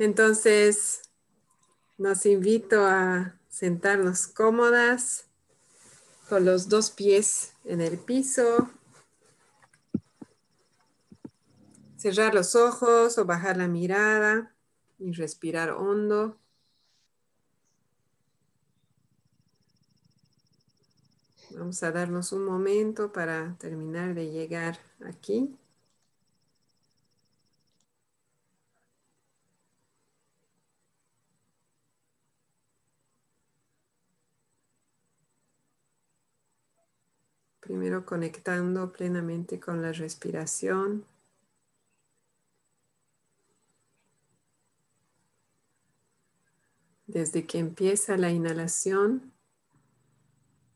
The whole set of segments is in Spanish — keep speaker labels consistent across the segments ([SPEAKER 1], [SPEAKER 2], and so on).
[SPEAKER 1] Entonces, nos invito a sentarnos cómodas con los dos pies en el piso. Cerrar los ojos o bajar la mirada y respirar hondo. Vamos a darnos un momento para terminar de llegar aquí. Primero conectando plenamente con la respiración. Desde que empieza la inhalación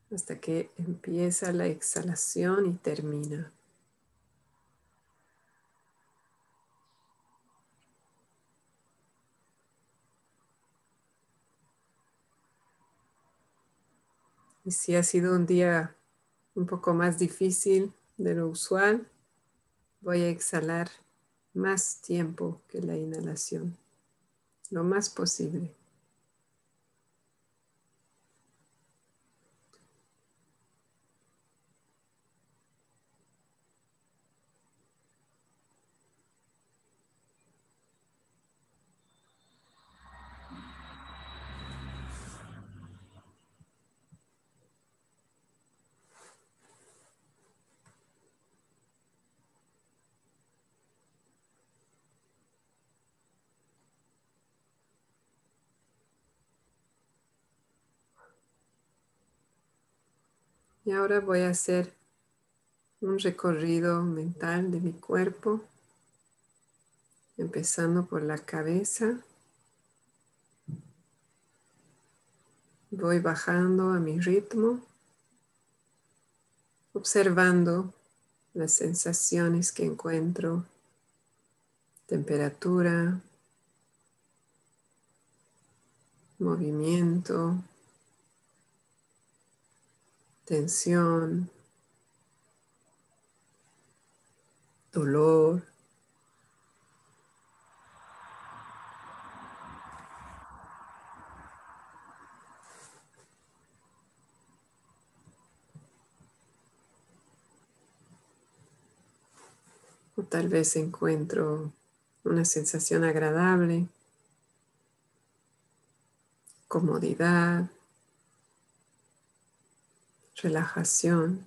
[SPEAKER 1] hasta que empieza la exhalación y termina. Y si ha sido un día un poco más difícil de lo usual, voy a exhalar más tiempo que la inhalación, lo más posible. Y ahora voy a hacer un recorrido mental de mi cuerpo, empezando por la cabeza. Voy bajando a mi ritmo, observando las sensaciones que encuentro, temperatura, movimiento, tensión, dolor. O tal vez encuentro una sensación agradable, comodidad, relajación.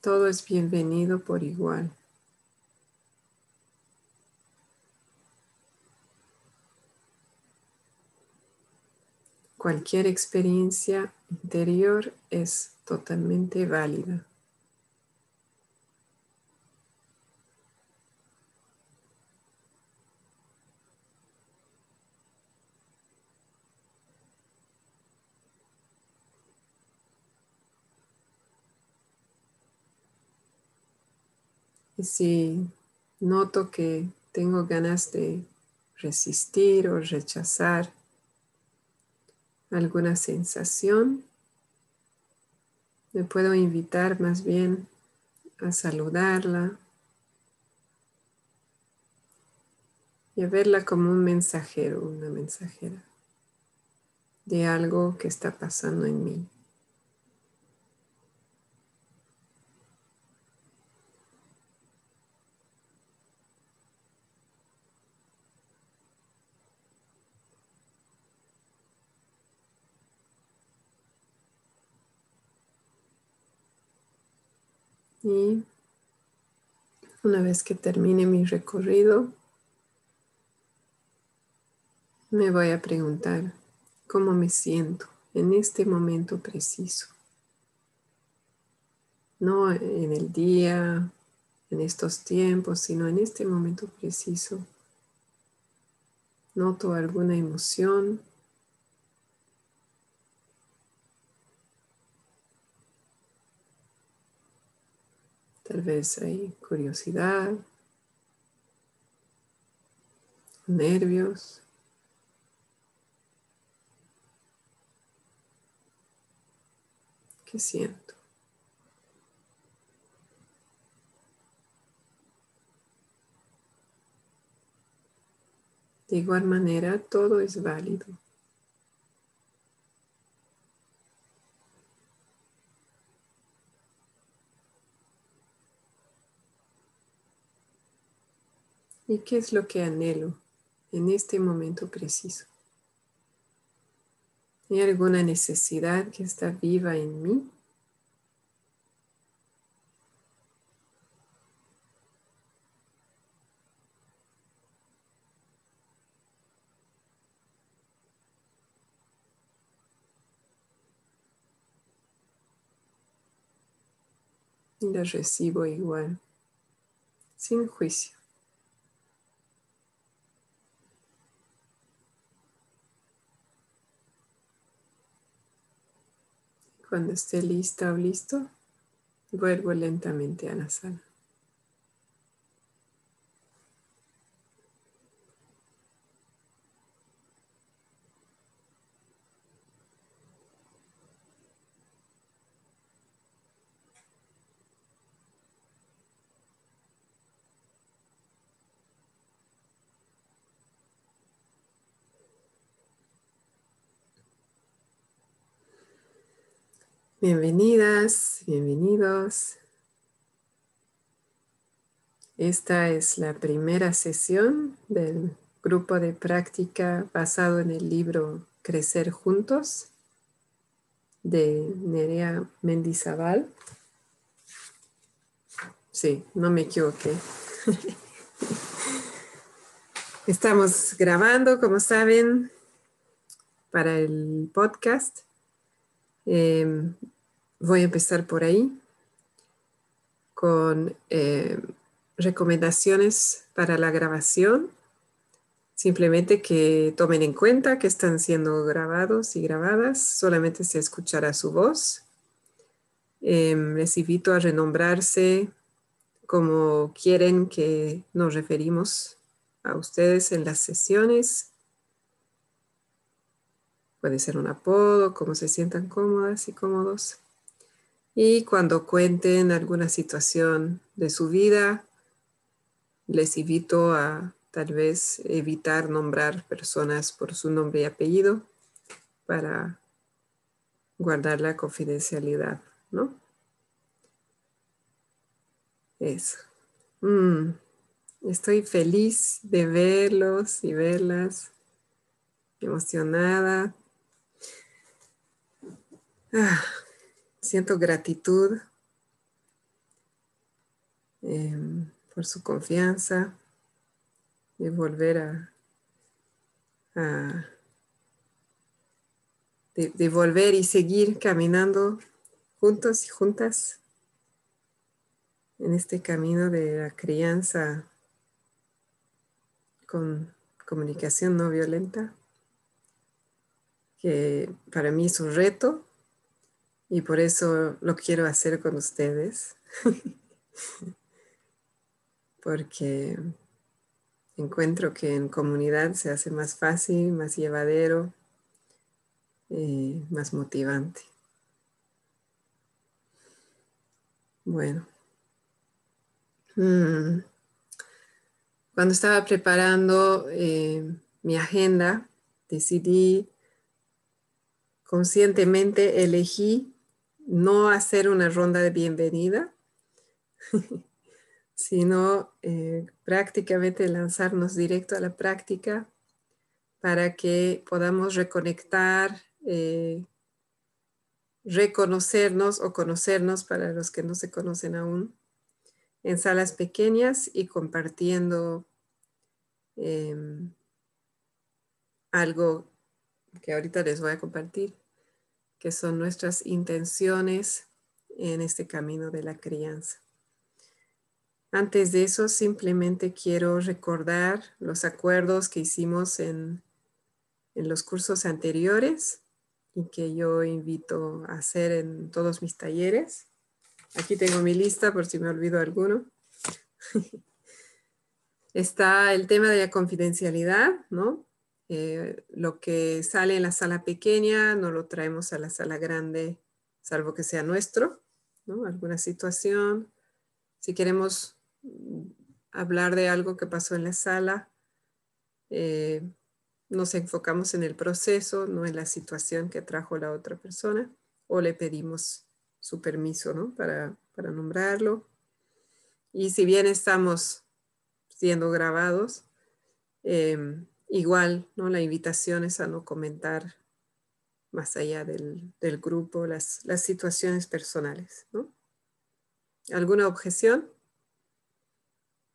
[SPEAKER 1] Todo es bienvenido por igual. Cualquier experiencia interior es totalmente válida. Y si noto que tengo ganas de resistir o rechazar alguna sensación, me puedo invitar más bien a saludarla y a verla como un mensajero, una mensajera de algo que está pasando en mí. Y una vez que termine mi recorrido, me voy a preguntar cómo me siento en este momento preciso. No en el día, en estos tiempos, sino en este momento preciso. Noto alguna emoción Tal vez hay curiosidad, nervios. ¿Qué siento? De igual manera, todo es válido. ¿Y qué es lo que anhelo en este momento preciso? ¿Hay alguna necesidad que está viva en mí? y la recibo igual, sin juicio. Cuando esté lista o listo, vuelvo lentamente a la sala. Bienvenidas, bienvenidos. Esta es la primera sesión del grupo de práctica basado en el libro Crecer Juntos de Nerea Mendizabal. Sí, no me equivoqué. Estamos grabando, como saben, para el podcast Em, voy a empezar por ahí con em, recomendaciones para la grabación. Simplemente que tomen en cuenta que están siendo grabados y grabadas, solamente se escuchará su voz. Em, les invito a renombrarse como quieren que nos referimos a ustedes en las sesiones Puede ser un apodo, como se sientan cómodas y cómodos. Y cuando cuenten alguna situación de su vida, les invito a tal vez evitar nombrar personas por su nombre y apellido para guardar la confidencialidad, ¿no? Eso. Mm, estoy feliz de verlos y verlas, emocionada Ah, siento gratitud em, por su confianza de volver a, de, volver y seguir caminando juntos y juntas en este camino de la crianza con comunicación no violenta, que para mí es un reto y por eso lo quiero hacer con ustedes. Porque encuentro que en comunidad se hace más fácil, más llevadero, y más motivante. Bueno. Mm. Cuando estaba preparando eh, mi agenda, decidí conscientemente, elegí no hacer una ronda de bienvenida, sino eh, prácticamente lanzarnos directo a la práctica para que podamos reconectar, eh, reconocernos o conocernos para los que no se conocen aún en salas pequeñas y compartiendo em, algo que ahorita les voy a compartir que son nuestras intenciones en este camino de la crianza. Antes de eso, simplemente quiero recordar los acuerdos que hicimos en, los cursos anteriores y que yo invito a hacer en todos mis talleres. Aquí tengo mi lista por si me olvido alguno. Está el tema de la confidencialidad, ¿no? Eh, lo que sale en la sala pequeña no lo traemos a la sala grande, salvo que sea nuestro, ¿no? Alguna situación. Si queremos mm, hablar de algo que pasó en la sala, eh, nos enfocamos en el proceso, no en la situación que trajo la otra persona, o le pedimos su permiso ¿no? para, para nombrarlo. Y si bien estamos siendo grabados, em, igual ¿no? la invitación es a no comentar más allá del, del grupo las, las, situaciones personales. ¿no? ¿Alguna objeción?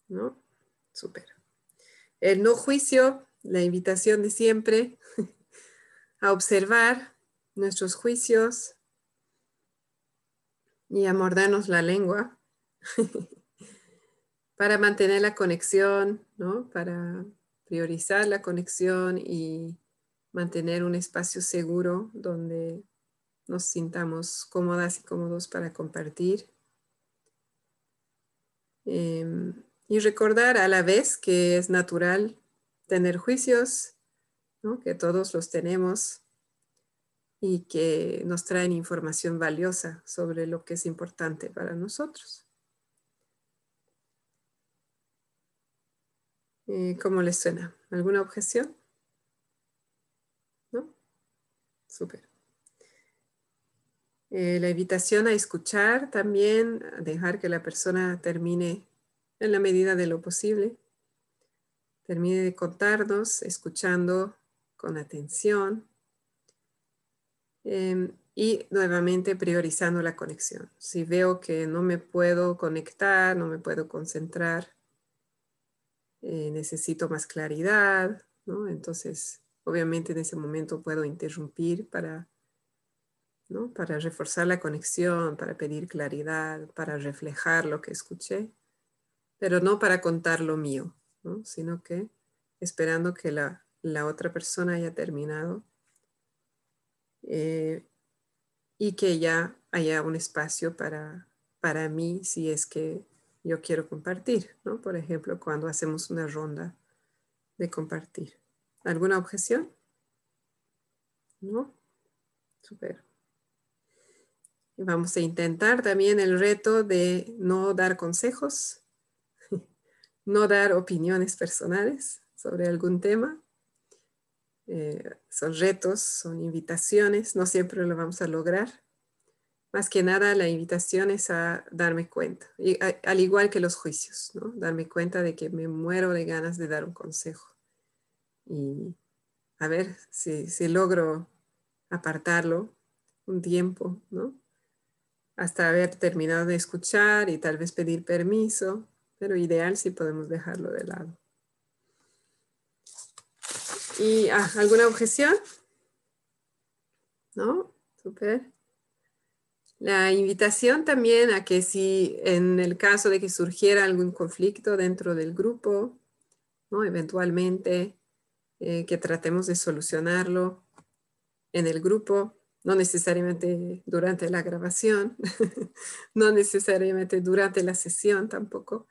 [SPEAKER 1] ¿No? Súper. El no juicio la invitación de siempre a observar nuestros juicios y a mordernos la lengua para mantener la conexión, ¿no? para priorizar la conexión y mantener un espacio seguro donde nos sintamos cómodas y cómodos para compartir. Em, y recordar a la vez que es natural tener juicios, que todos los tenemos y que nos traen información valiosa sobre lo que es importante para nosotros. Eh, ¿Cómo les suena? ¿Alguna objeción? ¿No? Súper. Eh, la invitación a escuchar también, a dejar que la persona termine en la medida de lo posible termine de contarnos, escuchando con atención em, y nuevamente priorizando la conexión. Si veo que no me puedo conectar, no me puedo concentrar, eh, necesito más claridad, ¿no? Entonces, obviamente en ese momento puedo interrumpir para, ¿no? para reforzar la conexión, para pedir claridad, para reflejar lo que escuché, pero no para contar lo mío sino que esperando que la, otra persona haya terminado eh, y que ya haya un espacio para, para mí si es que yo quiero compartir, ¿no? Por ejemplo, cuando hacemos una ronda de compartir. ¿Alguna objeción? ¿No? Super. Y vamos a intentar también el reto de no dar consejos, no dar opiniones personales sobre algún tema. Eh, son retos, son invitaciones, no siempre lo vamos a lograr. Más que nada, la invitación es a darme cuenta, y, al igual que los juicios, ¿no? darme cuenta de que me muero de ganas de dar un consejo. Y a ver si, si logro apartarlo un tiempo, ¿no? Hasta haber terminado de escuchar y tal vez pedir permiso pero ideal si podemos dejarlo de lado. ¿Y ah, alguna objeción? ¿No? Super. La invitación también a que si en el caso de que surgiera algún conflicto dentro del grupo, ¿no? eventualmente eh, que tratemos de solucionarlo en el grupo, no necesariamente durante la grabación, no necesariamente durante la sesión tampoco,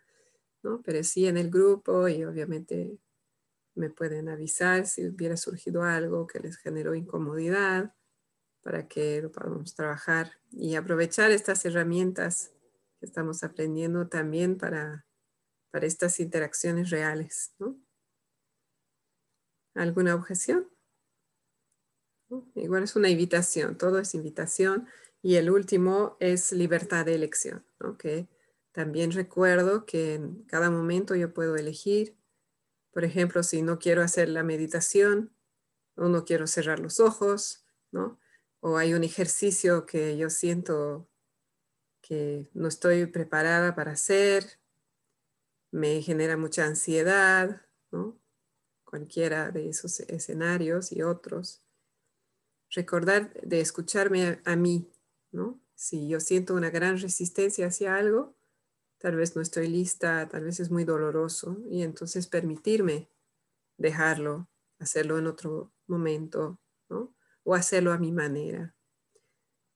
[SPEAKER 1] pero sí en el grupo y obviamente me pueden avisar si hubiera surgido algo que les generó incomodidad para que lo podamos trabajar y aprovechar estas herramientas que estamos aprendiendo también para, para estas interacciones reales. ¿Alguna objeción? Igual es una invitación, todo es invitación y el último es libertad de elección, ¿no? También recuerdo que en cada momento yo puedo elegir, por ejemplo, si no quiero hacer la meditación o no quiero cerrar los ojos, ¿no? O hay un ejercicio que yo siento que no estoy preparada para hacer, me genera mucha ansiedad, ¿no? Cualquiera de esos escenarios y otros. Recordar de escucharme a, a mí, ¿no? Si yo siento una gran resistencia hacia algo, tal vez no estoy lista, tal vez es muy doloroso y entonces permitirme dejarlo, hacerlo en otro momento. O hacerlo a mi manera.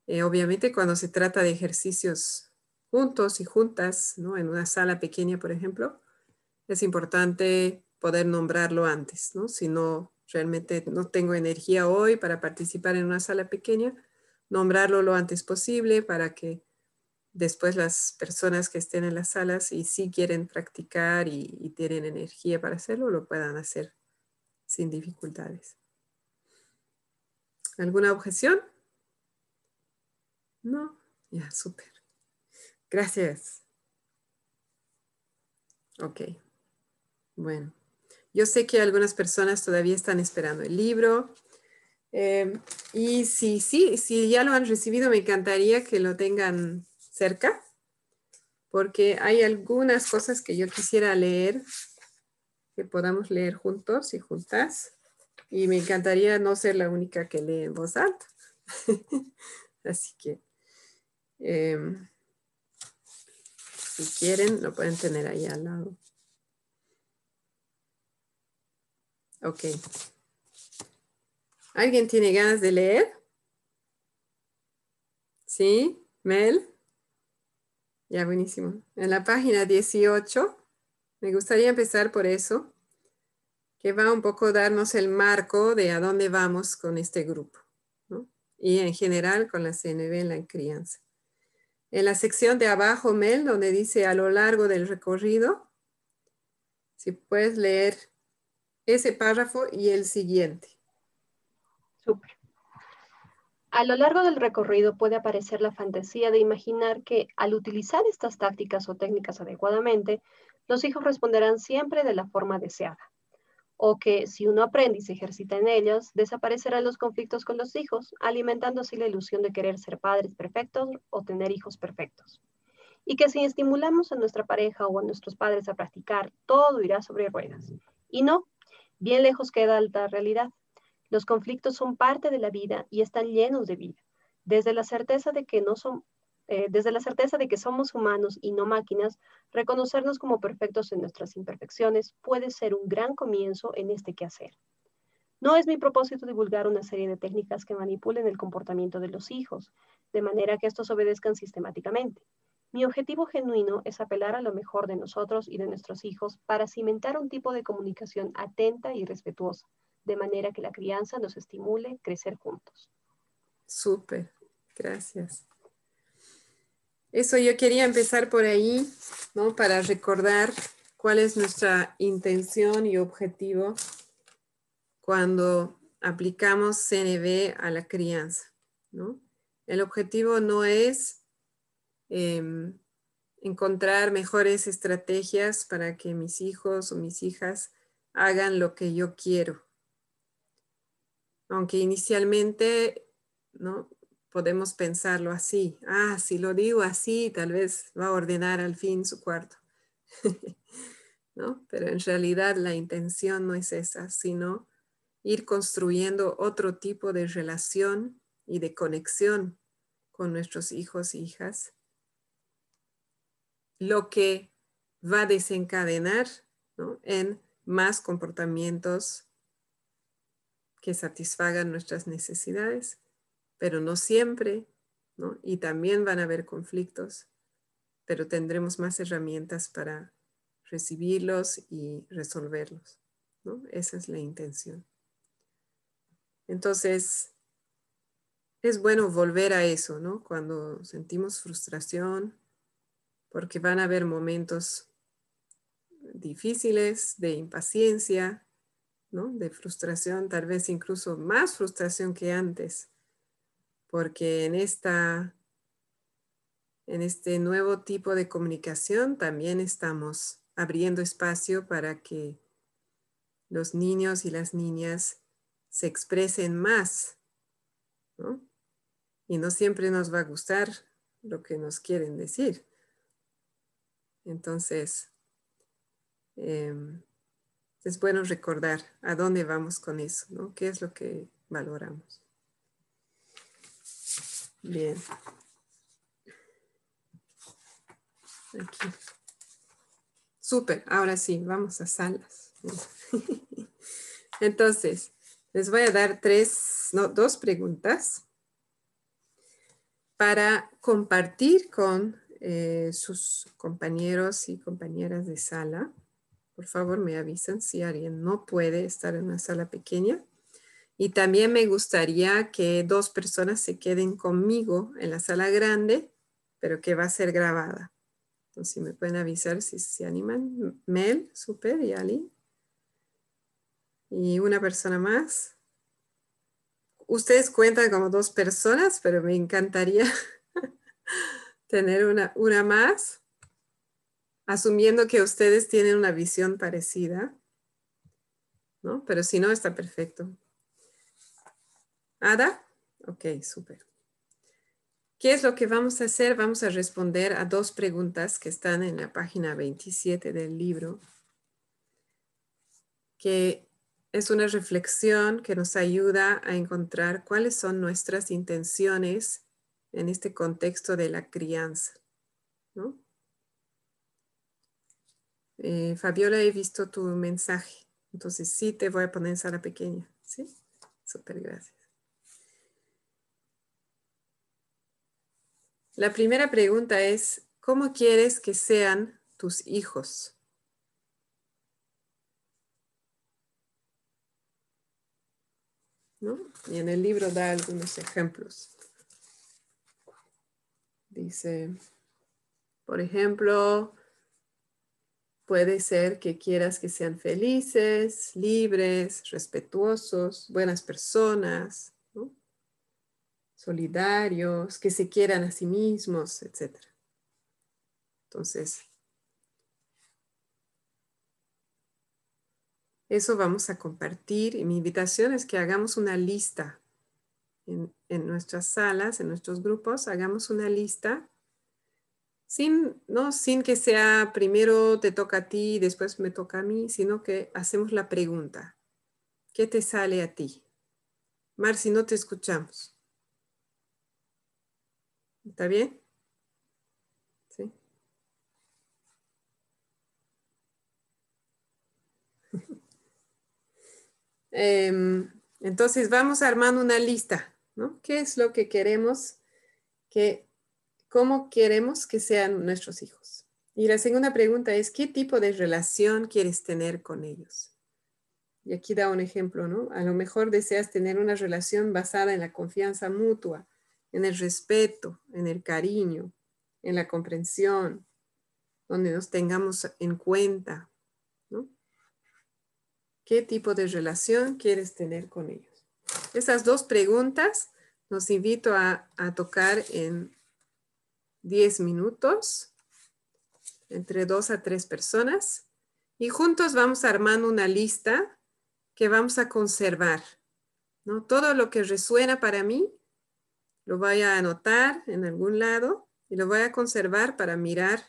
[SPEAKER 1] Eh, obviamente cuando se trata de ejercicios juntos y juntas, ¿no? En una sala pequeña, por ejemplo, es importante poder nombrarlo antes, ¿no? Si no, realmente no tengo energía hoy para participar en una sala pequeña, nombrarlo lo antes posible para que después las personas que estén en las salas y si quieren practicar y, tienen energía para hacerlo, lo puedan hacer sin dificultades. ¿Alguna objeción? No, ya, súper. Gracias. Ok. Bueno, yo sé que algunas personas todavía están esperando el libro. Em, y si, sí, si ya lo han recibido, me encantaría que lo tengan cerca, porque hay algunas cosas que yo quisiera leer, que podamos leer juntos y juntas. Y me encantaría no ser la única que lee en voz alta. Así que, em, si quieren, lo pueden tener ahí al lado. Ok. ¿Alguien tiene ganas de leer? ¿Sí? ¿Mel? Ya, buenísimo. En la página 18, me gustaría empezar por eso que va un poco a darnos el marco de a dónde vamos con este grupo, y en general con la CNV en la crianza. En la sección de abajo, Mel, donde dice a lo largo del recorrido, si puedes leer ese párrafo y el siguiente.
[SPEAKER 2] Súper. A lo largo del recorrido puede aparecer la fantasía de imaginar que al utilizar estas tácticas o técnicas adecuadamente, los hijos responderán siempre de la forma deseada o que si uno aprende y se ejercita en ellas, desaparecerán los conflictos con los hijos, alimentando así la ilusión de querer ser padres perfectos o tener hijos perfectos. Y que si estimulamos a nuestra pareja o a nuestros padres a practicar, todo irá sobre ruedas. Y no, bien lejos queda alta realidad. Los conflictos son parte de la vida y están llenos de vida. Desde la certeza de que no son, eh, desde la certeza de que somos humanos y no máquinas, reconocernos como perfectos en nuestras imperfecciones puede ser un gran comienzo en este quehacer. No es mi propósito divulgar una serie de técnicas que manipulen el comportamiento de los hijos, de manera que estos obedezcan sistemáticamente. Mi objetivo genuino es apelar a lo mejor de nosotros y de nuestros hijos para cimentar un tipo de comunicación atenta y respetuosa, de manera que la crianza nos estimule crecer juntos.
[SPEAKER 1] Súper, gracias. Eso yo quería empezar por ahí, ¿no? Para recordar cuál es nuestra intención y objetivo cuando aplicamos CNV a la crianza, ¿no? El objetivo no es em, encontrar mejores estrategias para que mis hijos o mis hijas hagan lo que yo quiero. Aunque inicialmente ¿no? Podemos pensarlo así. Ah, si lo digo así, tal vez va a ordenar al fin su cuarto. ¿No? Pero en realidad la intención no es esa, sino ir construyendo otro tipo de relación y de conexión con nuestros hijos e hijas, lo que va a desencadenar en más comportamientos que satisfagan nuestras necesidades pero no siempre, ¿no? Y también van a haber conflictos, pero tendremos más herramientas para recibirlos y resolverlos, ¿no? Esa es la intención. Entonces, es bueno volver a eso, ¿no? Cuando sentimos frustración, porque van a haber momentos difíciles de impaciencia, ¿no? De frustración, tal vez incluso más frustración que antes porque en, esta, en este nuevo tipo de comunicación también estamos abriendo espacio para que los niños y las niñas se expresen más, ¿no? Y no siempre nos va a gustar lo que nos quieren decir. Entonces, em, es bueno recordar a dónde vamos con eso, ¿no? ¿Qué es lo que valoramos? Bien. Aquí. Súper, ahora sí, vamos a salas. Entonces, les voy a dar tres, no, dos preguntas para compartir con eh, sus compañeros y compañeras de sala. Por favor, me avisan si alguien no puede estar en una sala pequeña. Y también me gustaría que dos personas se queden conmigo en la sala grande, pero que va a ser grabada. Entonces, si me pueden avisar si se animan. Mel, Super y Ali. Y una persona más. Ustedes cuentan como dos personas, pero me encantaría tener una, una más, asumiendo que ustedes tienen una visión parecida. ¿no? Pero si no, está perfecto. ¿Ada? Ok, súper. ¿Qué es lo que vamos a hacer? Vamos a responder a dos preguntas que están en la página 27 del libro, que es una reflexión que nos ayuda a encontrar cuáles son nuestras intenciones en este contexto de la crianza. Eh, Fabiola, he visto tu mensaje, entonces sí te voy a poner en sala pequeña. ¿Sí? Súper, gracias. La primera pregunta es, ¿cómo quieres que sean tus hijos? Y en el libro da algunos ejemplos. Dice, por ejemplo, puede ser que quieras que sean felices, libres, respetuosos, buenas personas, solidarios, que se quieran a sí mismos, etc. Entonces, eso vamos a compartir y mi invitación es que hagamos una lista en, nuestras salas, en nuestros grupos, hagamos una lista sin, no, sin que sea primero te toca a ti después me toca a mí, sino que hacemos la pregunta. ¿Qué te sale a ti? Marci, no te escuchamos. ¿Está bien? ¿Sí? Em, entonces vamos armando una lista, ¿no? ¿Qué es lo que queremos que, cómo queremos que sean nuestros hijos? Y la segunda pregunta es, ¿qué tipo de relación quieres tener con ellos? Y aquí da un ejemplo, ¿no? A lo mejor deseas tener una relación basada en la confianza mutua, en el respeto, en el cariño, en la comprensión, donde nos tengamos en cuenta, ¿no? ¿Qué tipo de relación quieres tener con ellos? Esas dos preguntas nos invito a, a tocar en 10 minutos, entre dos a tres personas, y juntos vamos armando una lista que vamos a conservar, ¿no? Todo lo que resuena para mí, lo voy a anotar en algún lado y lo voy a conservar para mirar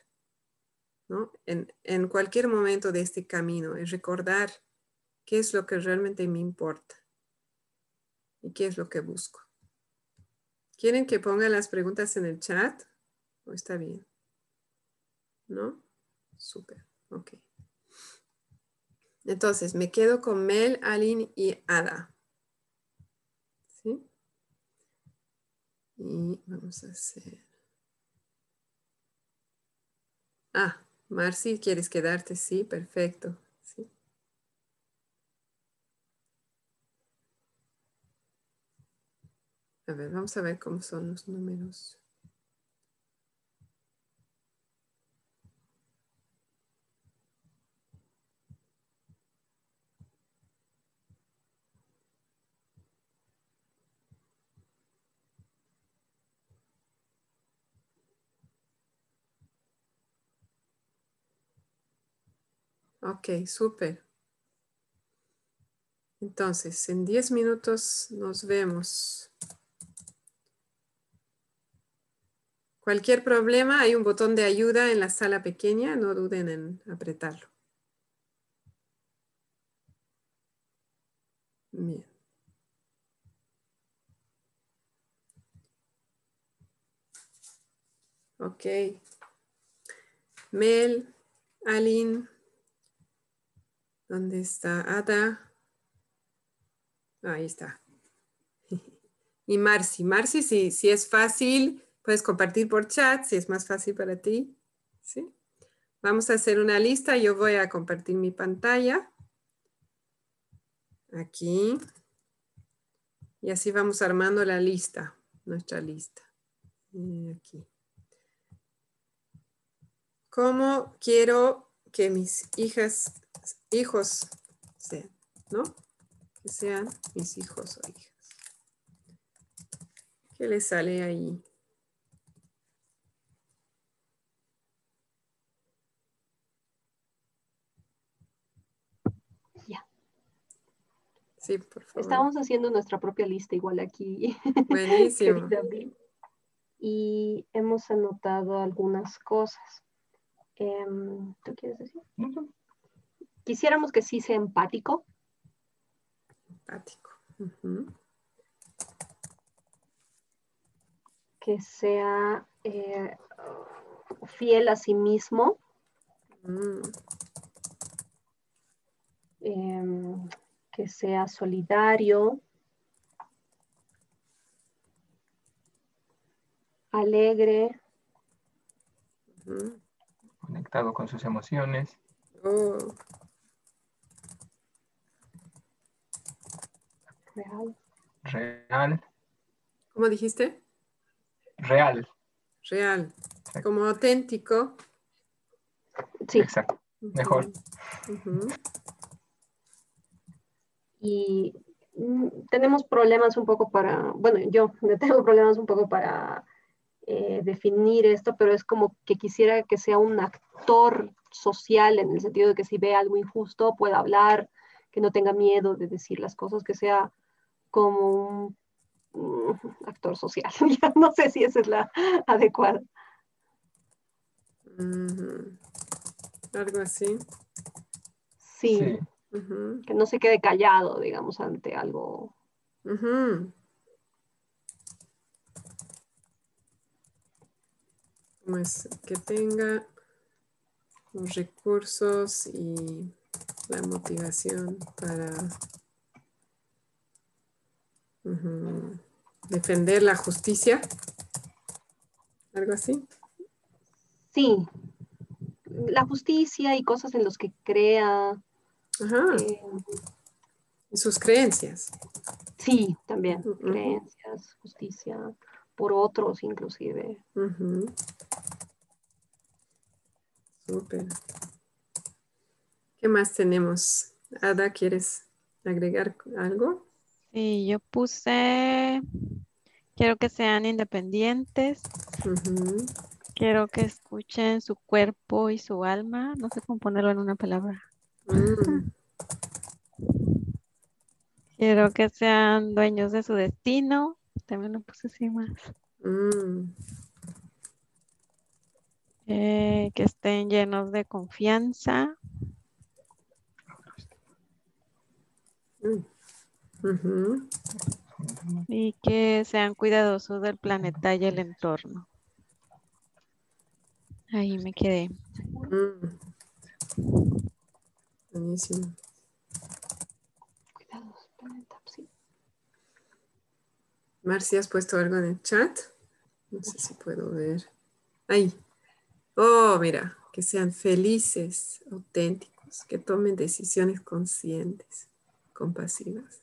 [SPEAKER 1] en, cualquier momento de este camino y recordar qué es lo que realmente me importa y qué es lo que busco. ¿Quieren que ponga las preguntas en el chat? ¿O está bien? ¿No? Súper. Ok. Entonces, me quedo con Mel, Aline y Ada. Y vamos a hacer... Ah, Marci, ¿quieres quedarte? Sí, perfecto. Sí. A ver, vamos a ver cómo son los números. Ok, súper. Entonces, en 10 minutos nos vemos. Cualquier problema, hay un botón de ayuda en la sala pequeña, no duden en apretarlo. Bien. Ok. Mel, Aline. ¿Dónde está Ada? Ahí está. Y Marci. Marci, si, si es fácil, puedes compartir por chat, si es más fácil para ti. ¿Sí? Vamos a hacer una lista. Yo voy a compartir mi pantalla. Aquí. Y así vamos armando la lista, nuestra lista. aquí. ¿Cómo quiero que mis hijas hijos ¿no? que sean mis hijos o hijas. ¿Qué les sale ahí? Sí, por favor.
[SPEAKER 2] Estamos haciendo nuestra propia lista igual aquí.
[SPEAKER 1] Buenísimo.
[SPEAKER 2] y hemos anotado algunas cosas. Em, ¿Tú quieres decir? Quisiéramos que sí sea empático.
[SPEAKER 1] Empático.
[SPEAKER 2] Que sea eh, fiel a sí mismo.
[SPEAKER 1] Mm.
[SPEAKER 2] Em, que sea solidario, alegre,
[SPEAKER 3] conectado con sus emociones.
[SPEAKER 1] Oh.
[SPEAKER 2] Real.
[SPEAKER 3] Real.
[SPEAKER 1] ¿Cómo dijiste?
[SPEAKER 3] Real.
[SPEAKER 1] Real. Como auténtico.
[SPEAKER 2] Sí.
[SPEAKER 3] Exacto. Mejor
[SPEAKER 2] y mm, tenemos problemas un poco para, bueno, yo tengo problemas un poco para eh, definir esto, pero es como que quisiera que sea un actor social en el sentido de que si ve algo injusto pueda hablar, que no tenga miedo de decir las cosas, que sea como un mm, actor social. no sé si esa es la adecuada.
[SPEAKER 1] Algo así.
[SPEAKER 2] sí. Que no se quede callado, digamos, ante algo.
[SPEAKER 1] Pues que tenga los recursos y la motivación para defender la justicia. Algo así.
[SPEAKER 2] Sí. La justicia y cosas en los que crea.
[SPEAKER 1] Ajá. Eh, y sus creencias.
[SPEAKER 2] Sí, también. Creencias, justicia, por otros inclusive.
[SPEAKER 1] Súper. ¿Qué más tenemos? Ada, ¿quieres agregar algo?
[SPEAKER 4] Sí, yo puse, quiero que sean independientes. Quiero que escuchen su cuerpo y su alma. No sé cómo ponerlo en una palabra. Mm. Quiero que sean dueños de su destino. También lo puse así más. Mm. Eh, que estén llenos de confianza.
[SPEAKER 1] Mm.
[SPEAKER 4] Y que sean cuidadosos del planeta y el entorno. Ahí me quedé.
[SPEAKER 1] Buenísimo. Marcia, ¿has puesto algo en el chat? No sé si puedo ver. Ahí. Oh, mira, que sean felices, auténticos, que tomen decisiones conscientes, compasivas,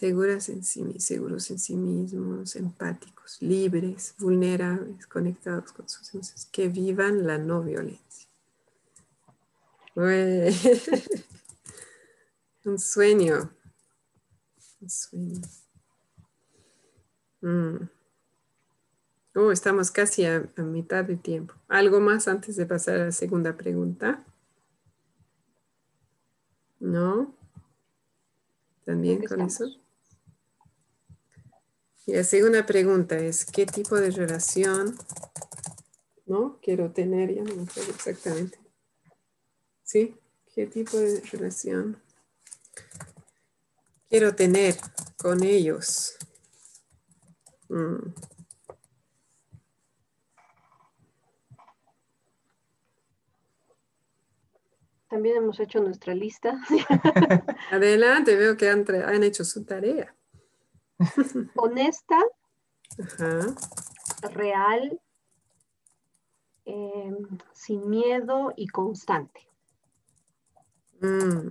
[SPEAKER 1] seguras en sí, seguros en sí mismos, empáticos, libres, vulnerables, conectados con sus emociones, que vivan la no violencia. Un sueño. Un sueño. Mm. Oh, estamos casi a, mitad de tiempo. ¿Algo más antes de pasar a la segunda pregunta? ¿No? ¿También con eso? Y la segunda pregunta es, ¿qué tipo de relación no quiero tener? Ya no acuerdo exactamente. ¿Sí? ¿Qué tipo de relación quiero tener con ellos? Mm.
[SPEAKER 2] También hemos hecho nuestra lista.
[SPEAKER 1] Adelante, veo que han, hecho su tarea.
[SPEAKER 2] Honesta, real, em, sin miedo y constante.
[SPEAKER 1] Mm.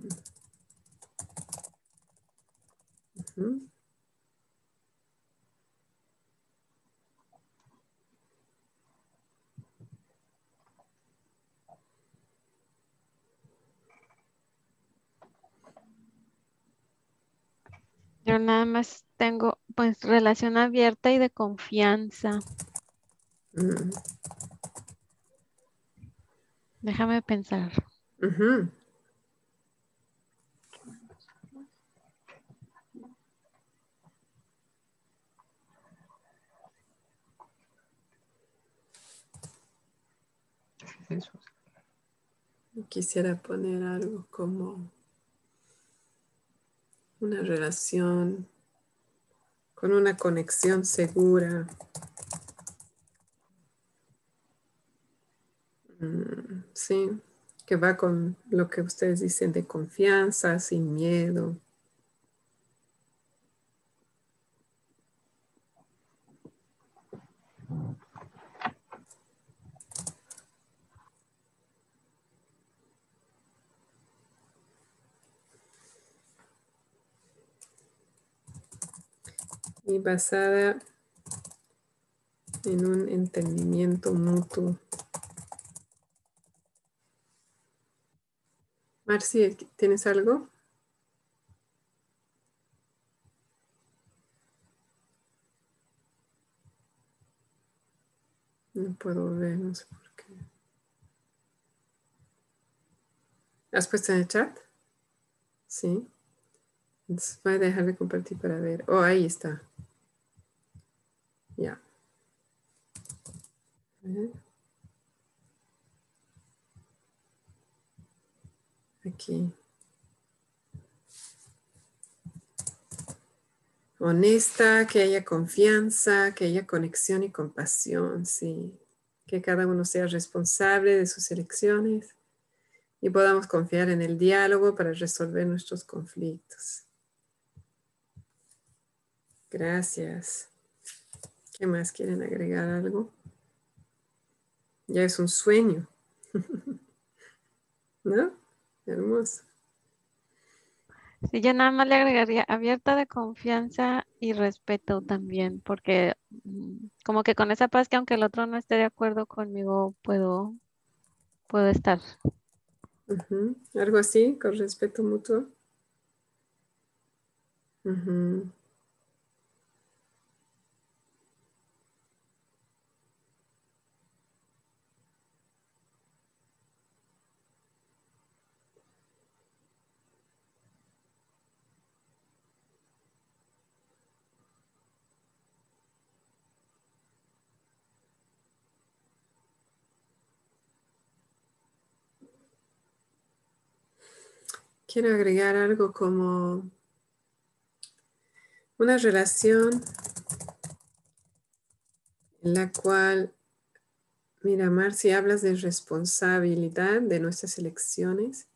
[SPEAKER 4] Yo nada más tengo pues relación abierta y de confianza.
[SPEAKER 1] Mm.
[SPEAKER 4] Déjame pensar.
[SPEAKER 1] Ujú.
[SPEAKER 3] ¿Qué es eso?
[SPEAKER 1] Quisiera poner algo como una relación con una conexión segura. Mm, Sí, que va con lo que ustedes dicen de confianza, sin miedo. Y basada en un entendimiento mutuo. Marci, ¿tienes algo? No puedo ver, no sé por qué. ¿Has puesto en el chat? Sí. Entonces voy a dejar de compartir para ver. Oh, ahí está. Ya. Aquí. Honesta, que haya confianza, que haya conexión y compasión, sí. Que cada uno sea responsable de sus elecciones y podamos confiar en el diálogo para resolver nuestros conflictos. Gracias. ¿Qué más quieren agregar algo? Ya es un sueño. ¿No? Hermoso.
[SPEAKER 4] Sí, yo nada más le agregaría abierta de confianza y respeto también, porque mm, como que con esa paz que aunque el otro no esté de acuerdo conmigo, puedo, puedo estar.
[SPEAKER 1] Algo así, con respeto mutuo. Ujú. Quiero agregar algo como una relación en la cual, mira, Marci, hablas de responsabilidad de nuestras elecciones.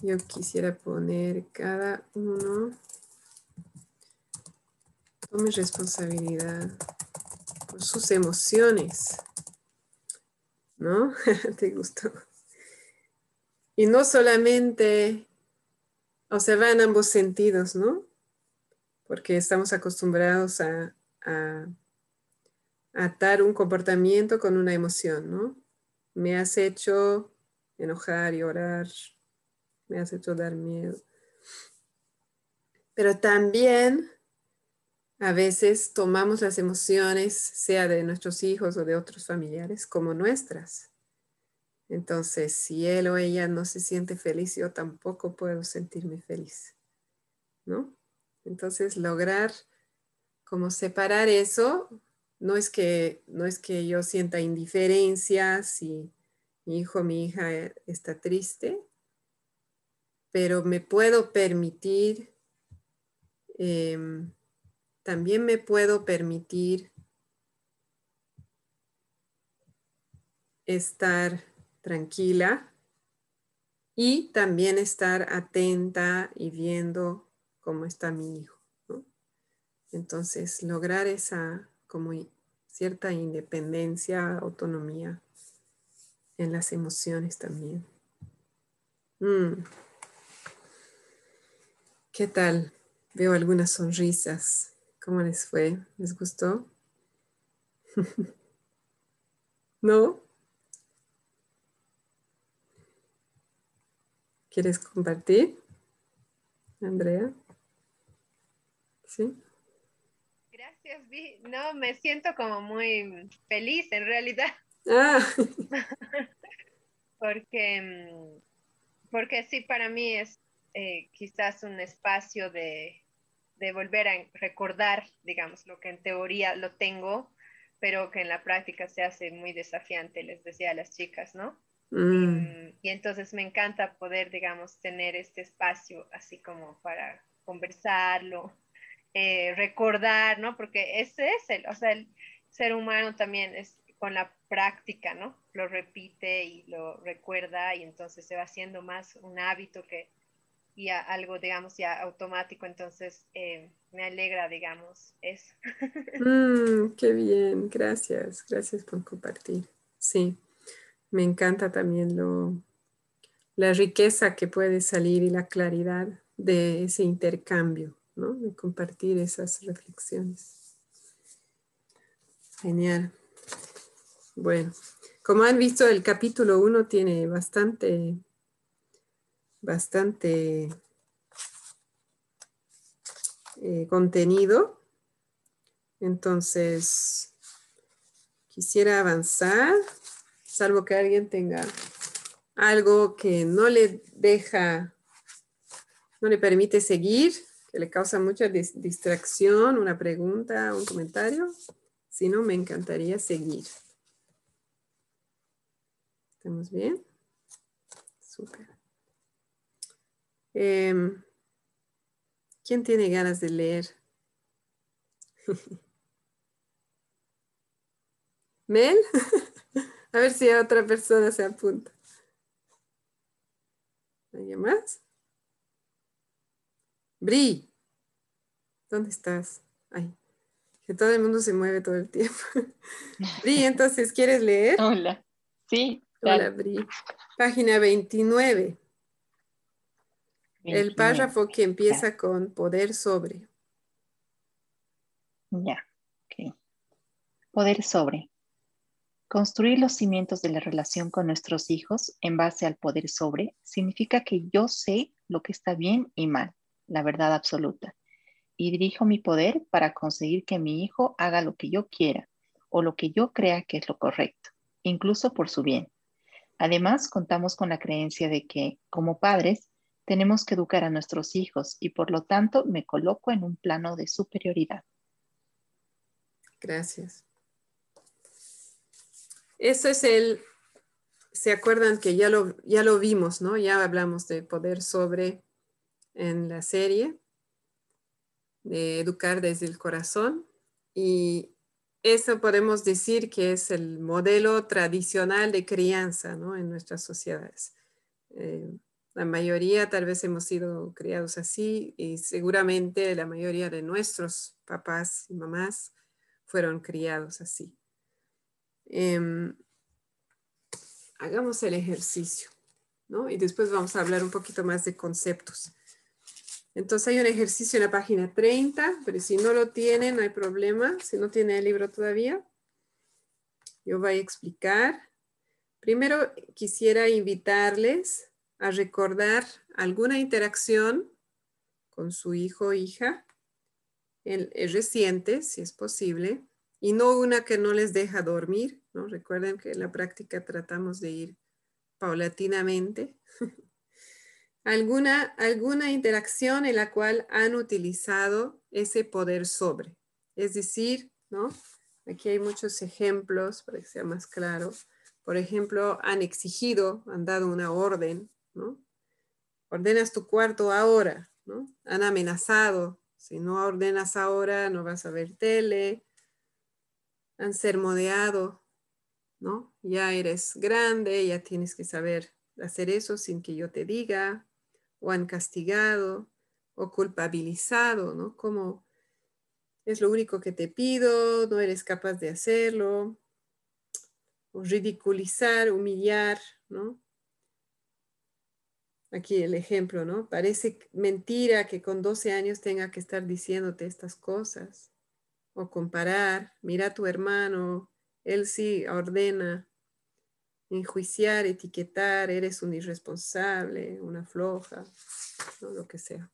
[SPEAKER 1] Yo quisiera poner cada uno tome responsabilidad por sus emociones. ¿No? ¿Te gustó? Y no solamente, o va en ambos sentidos, ¿no? Porque estamos acostumbrados a, a atar un comportamiento con una emoción, ¿no? Me has hecho enojar, llorar, me has hecho dar miedo. Pero también a veces tomamos las emociones, sea de nuestros hijos o de otros familiares, como nuestras. Entonces, si él o ella no se siente feliz, yo tampoco puedo sentirme feliz, ¿no? Entonces, lograr como separar eso, no es que, no es que yo sienta indiferencia si mi hijo o mi hija está triste, pero me puedo permitir, eh, también me puedo permitir estar tranquila y también estar atenta y viendo cómo está mi hijo. Entonces, lograr esa como cierta independencia, autonomía en las emociones también. Mm. ¿Qué tal? Veo algunas sonrisas. ¿Cómo les fue? ¿Les gustó? ¿No? ¿Quieres compartir, Andrea? ¿Sí?
[SPEAKER 5] Gracias, Vi. No, me siento como muy feliz en realidad.
[SPEAKER 1] Ah.
[SPEAKER 5] porque, mm, porque sí, para mí es eh, quizás un espacio de, de volver a recordar, digamos, lo que en teoría lo tengo, pero que en la práctica se hace muy desafiante, les decía a las chicas, ¿no? Mm. Y entonces me encanta poder, digamos, tener este espacio así como para conversarlo, eh, recordar, ¿no? Porque ese es el, o sea, el ser humano también es con la práctica, ¿no? Lo repite y lo recuerda y entonces se va haciendo más un hábito que y algo, digamos, ya automático, entonces eh, me alegra, digamos, eso.
[SPEAKER 1] Mm, qué bien, gracias, gracias por compartir. Sí, me encanta también lo, la riqueza que puede salir y la claridad de ese intercambio, ¿no? De compartir esas reflexiones. Genial. Bueno, como han visto, el capítulo 1 tiene bastante bastante eh, contenido. Entonces, quisiera avanzar, salvo que alguien tenga algo que no le deja, no le permite seguir, que le causa mucha distracción, una pregunta, un comentario. Si no, me encantaría seguir. ¿Estamos bien? Súper. Em, ¿Quién tiene ganas de leer? ¿Mel? A ver si otra persona se apunta. ¿Alguien más? Bri, ¿dónde estás? Ay, que todo el mundo se mueve todo el tiempo. Bri, entonces, ¿quieres leer?
[SPEAKER 6] Hola, sí.
[SPEAKER 1] Hola, Bri. Página 29. El párrafo que empieza con poder sobre.
[SPEAKER 6] Ya, ok. Poder sobre. Construir los cimientos de la relación con nuestros hijos en base al poder sobre significa que yo sé lo que está bien y mal, la verdad absoluta, y dirijo mi poder para conseguir que mi hijo haga lo que yo quiera o lo que yo crea que es lo correcto, incluso por su bien. Además, contamos con la creencia de que, como padres, tenemos que educar a nuestros hijos y por lo tanto me coloco en un plano de superioridad.
[SPEAKER 1] Gracias. Eso es el, se acuerdan que ya lo, ya lo vimos, ¿no? Ya hablamos de poder sobre en la serie, de educar desde el corazón y eso podemos decir que es el modelo tradicional de crianza, ¿no? En nuestras sociedades. Eh, la mayoría tal vez hemos sido criados así y seguramente la mayoría de nuestros papás y mamás fueron criados así. Em, hagamos el ejercicio, ¿no? Y después vamos a hablar un poquito más de conceptos. Entonces hay un ejercicio en la página 30, pero si no lo tienen, no hay problema. Si no tiene el libro todavía, yo voy a explicar. Primero quisiera invitarles a recordar alguna interacción con su hijo o hija, es reciente, si es posible, y no una que no les deja dormir, ¿no? Recuerden que en la práctica tratamos de ir paulatinamente. alguna, alguna interacción en la cual han utilizado ese poder sobre. Es decir, ¿no? Aquí hay muchos ejemplos para que sea más claro. Por ejemplo, han exigido, han dado una orden ¿no? Ordenas tu cuarto ahora, ¿no? Han amenazado, si no ordenas ahora no vas a ver tele, han sermoneado, ¿no? Ya eres grande, ya tienes que saber hacer eso sin que yo te diga, o han castigado, o culpabilizado, ¿no? Como es lo único que te pido, no eres capaz de hacerlo, o ridiculizar, humillar, ¿no? aquí el ejemplo, ¿no? Parece mentira que con 12 años tenga que estar diciéndote estas cosas. O comparar, mira a tu hermano, él sí ordena, enjuiciar, etiquetar, eres un irresponsable, una floja, lo que sea.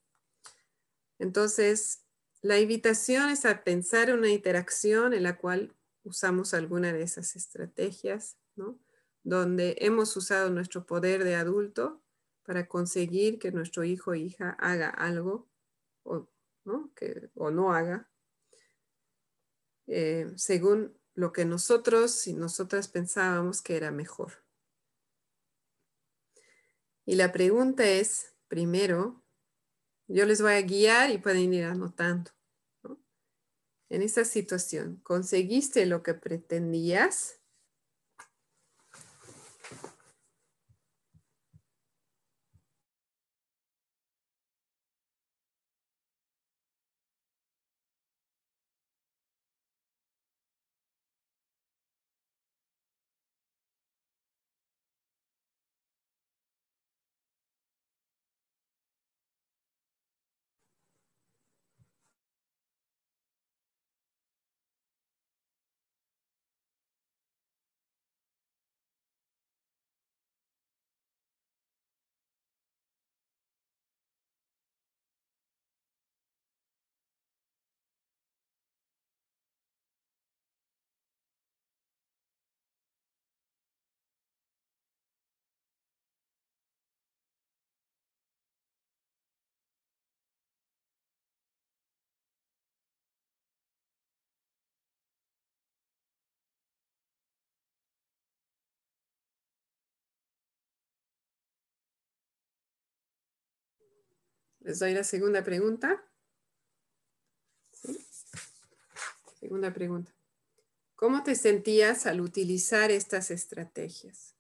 [SPEAKER 1] Entonces, la invitación es a pensar una interacción en la cual usamos alguna de esas estrategias, ¿no? donde hemos usado nuestro poder de adulto para conseguir que nuestro hijo o hija haga algo o no, que, o no haga, eh, según lo que nosotros y nosotras pensábamos que era mejor. Y la pregunta es, primero, yo les voy a guiar y pueden ir anotando. En esta situación, ¿conseguiste lo que pretendías? Les doy la segunda pregunta. Segunda pregunta. ¿Cómo te sentías al utilizar estas estrategias?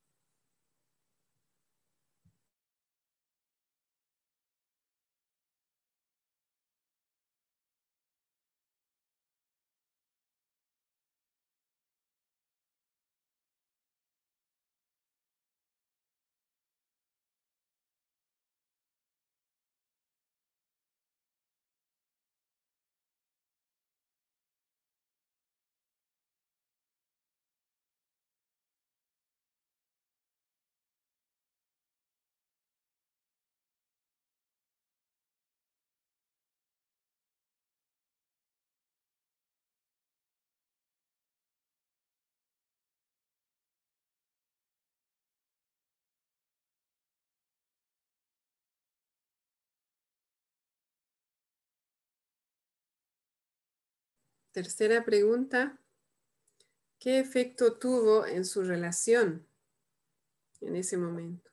[SPEAKER 1] Tercera pregunta. ¿Qué efecto tuvo en su relación en ese momento?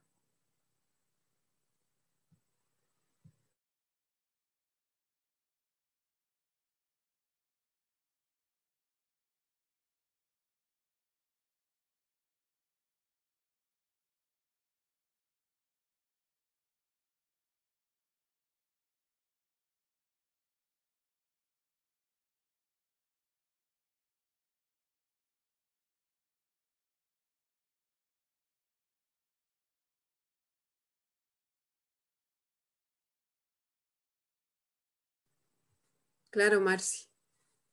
[SPEAKER 1] Claro, Marci.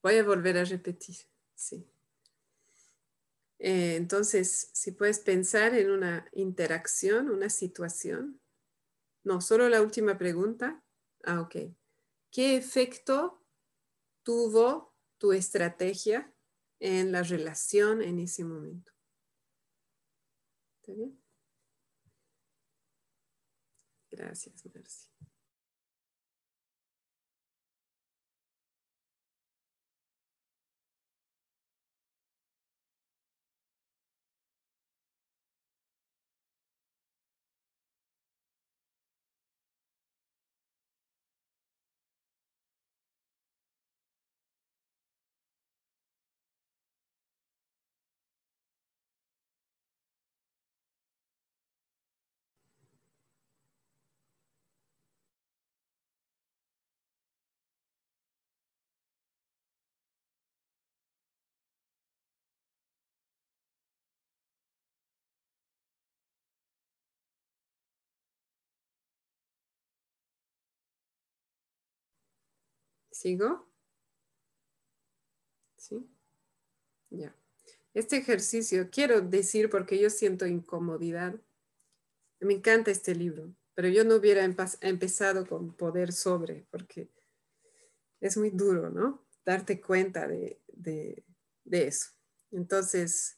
[SPEAKER 1] Voy a volver a repetir. Sí. Eh, entonces, si puedes pensar en una interacción, una situación. No, solo la última pregunta. Ah, ok. ¿Qué efecto tuvo tu estrategia en la relación en ese momento? ¿Está bien? Gracias, Marci. ¿Sigo? ¿Sí? Ya. Este ejercicio, quiero decir porque yo siento incomodidad. Me encanta este libro, pero yo no hubiera empezado con poder sobre, porque es muy duro, ¿no? Darte cuenta de, de, de eso. Entonces,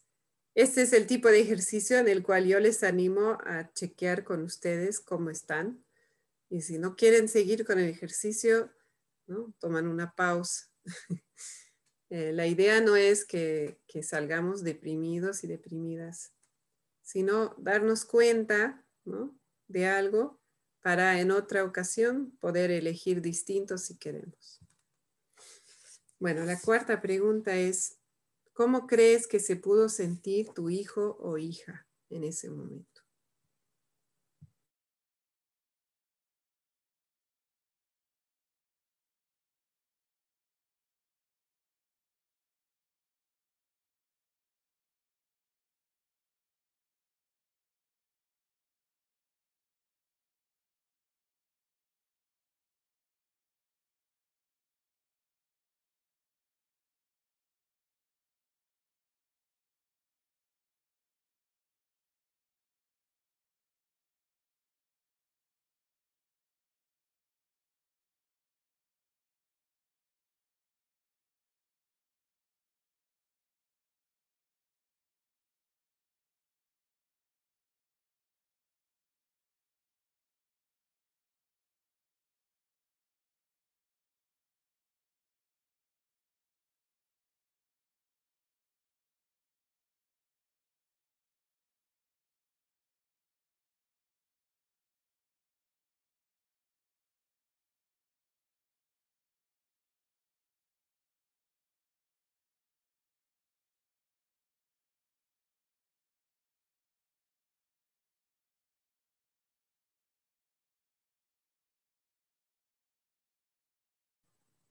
[SPEAKER 1] este es el tipo de ejercicio en el cual yo les animo a chequear con ustedes cómo están. Y si no quieren seguir con el ejercicio, ¿no? toman una pausa. Eh, la idea no es que, salgamos deprimidos y deprimidas, sino darnos cuenta de algo para en otra ocasión poder elegir distintos si queremos. Bueno, la cuarta pregunta es, ¿Cómo crees que se pudo sentir tu hijo o hija en ese momento?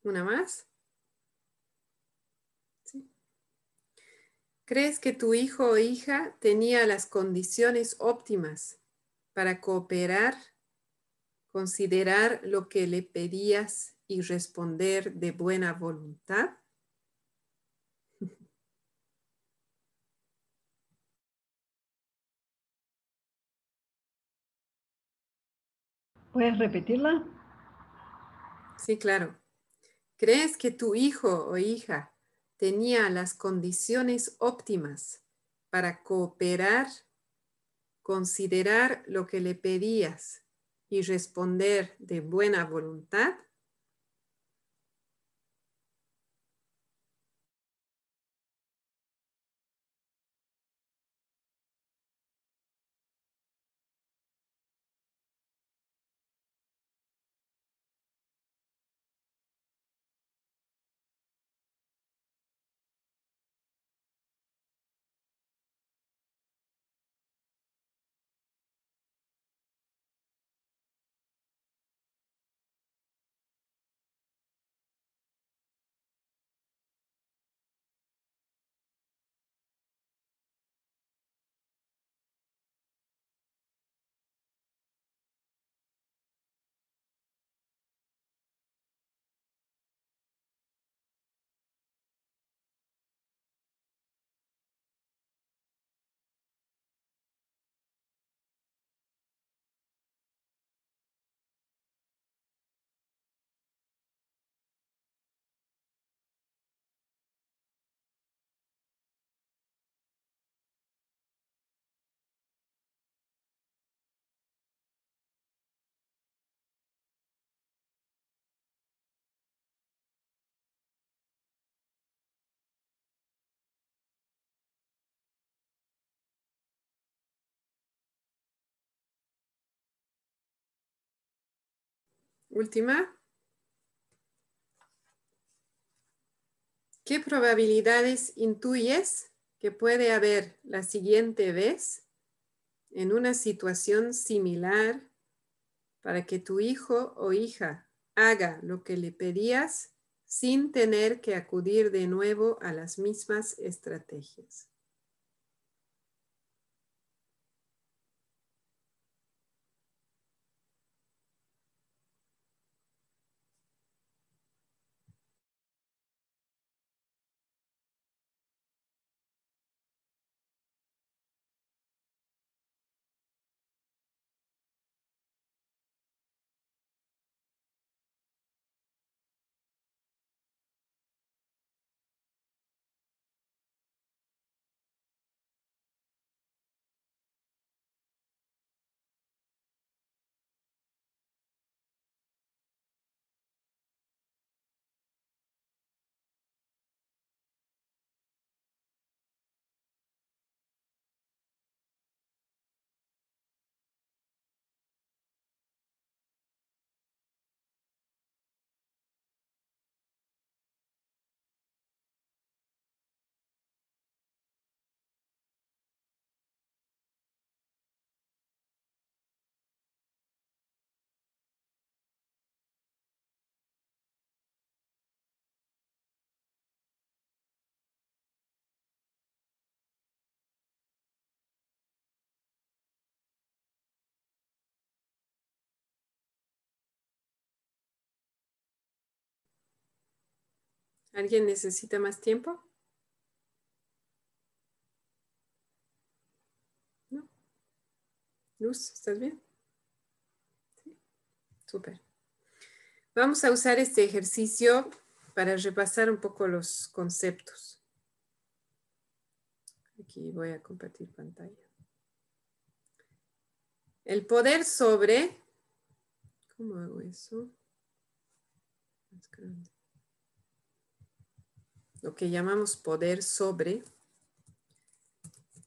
[SPEAKER 1] ¿Una más? ¿Crees que tu hijo o hija tenía las condiciones óptimas para cooperar, considerar lo que le pedías y responder de buena voluntad?
[SPEAKER 7] ¿Puedes repetirla?
[SPEAKER 1] Sí, claro. ¿Crees que tu hijo o hija tenía las condiciones óptimas para cooperar, considerar lo que le pedías y responder de buena voluntad? Última. ¿Qué probabilidades intuyes que puede haber la siguiente vez en una situación similar para que tu hijo o hija haga lo que le pedías sin tener que acudir de nuevo a las mismas estrategias? ¿Alguien necesita más tiempo? ¿No? Luz, ¿estás bien? Sí. Súper. Vamos a usar este ejercicio para repasar un poco los conceptos. Aquí voy a compartir pantalla. El poder sobre, ¿cómo hago eso? Lo que llamamos poder sobre.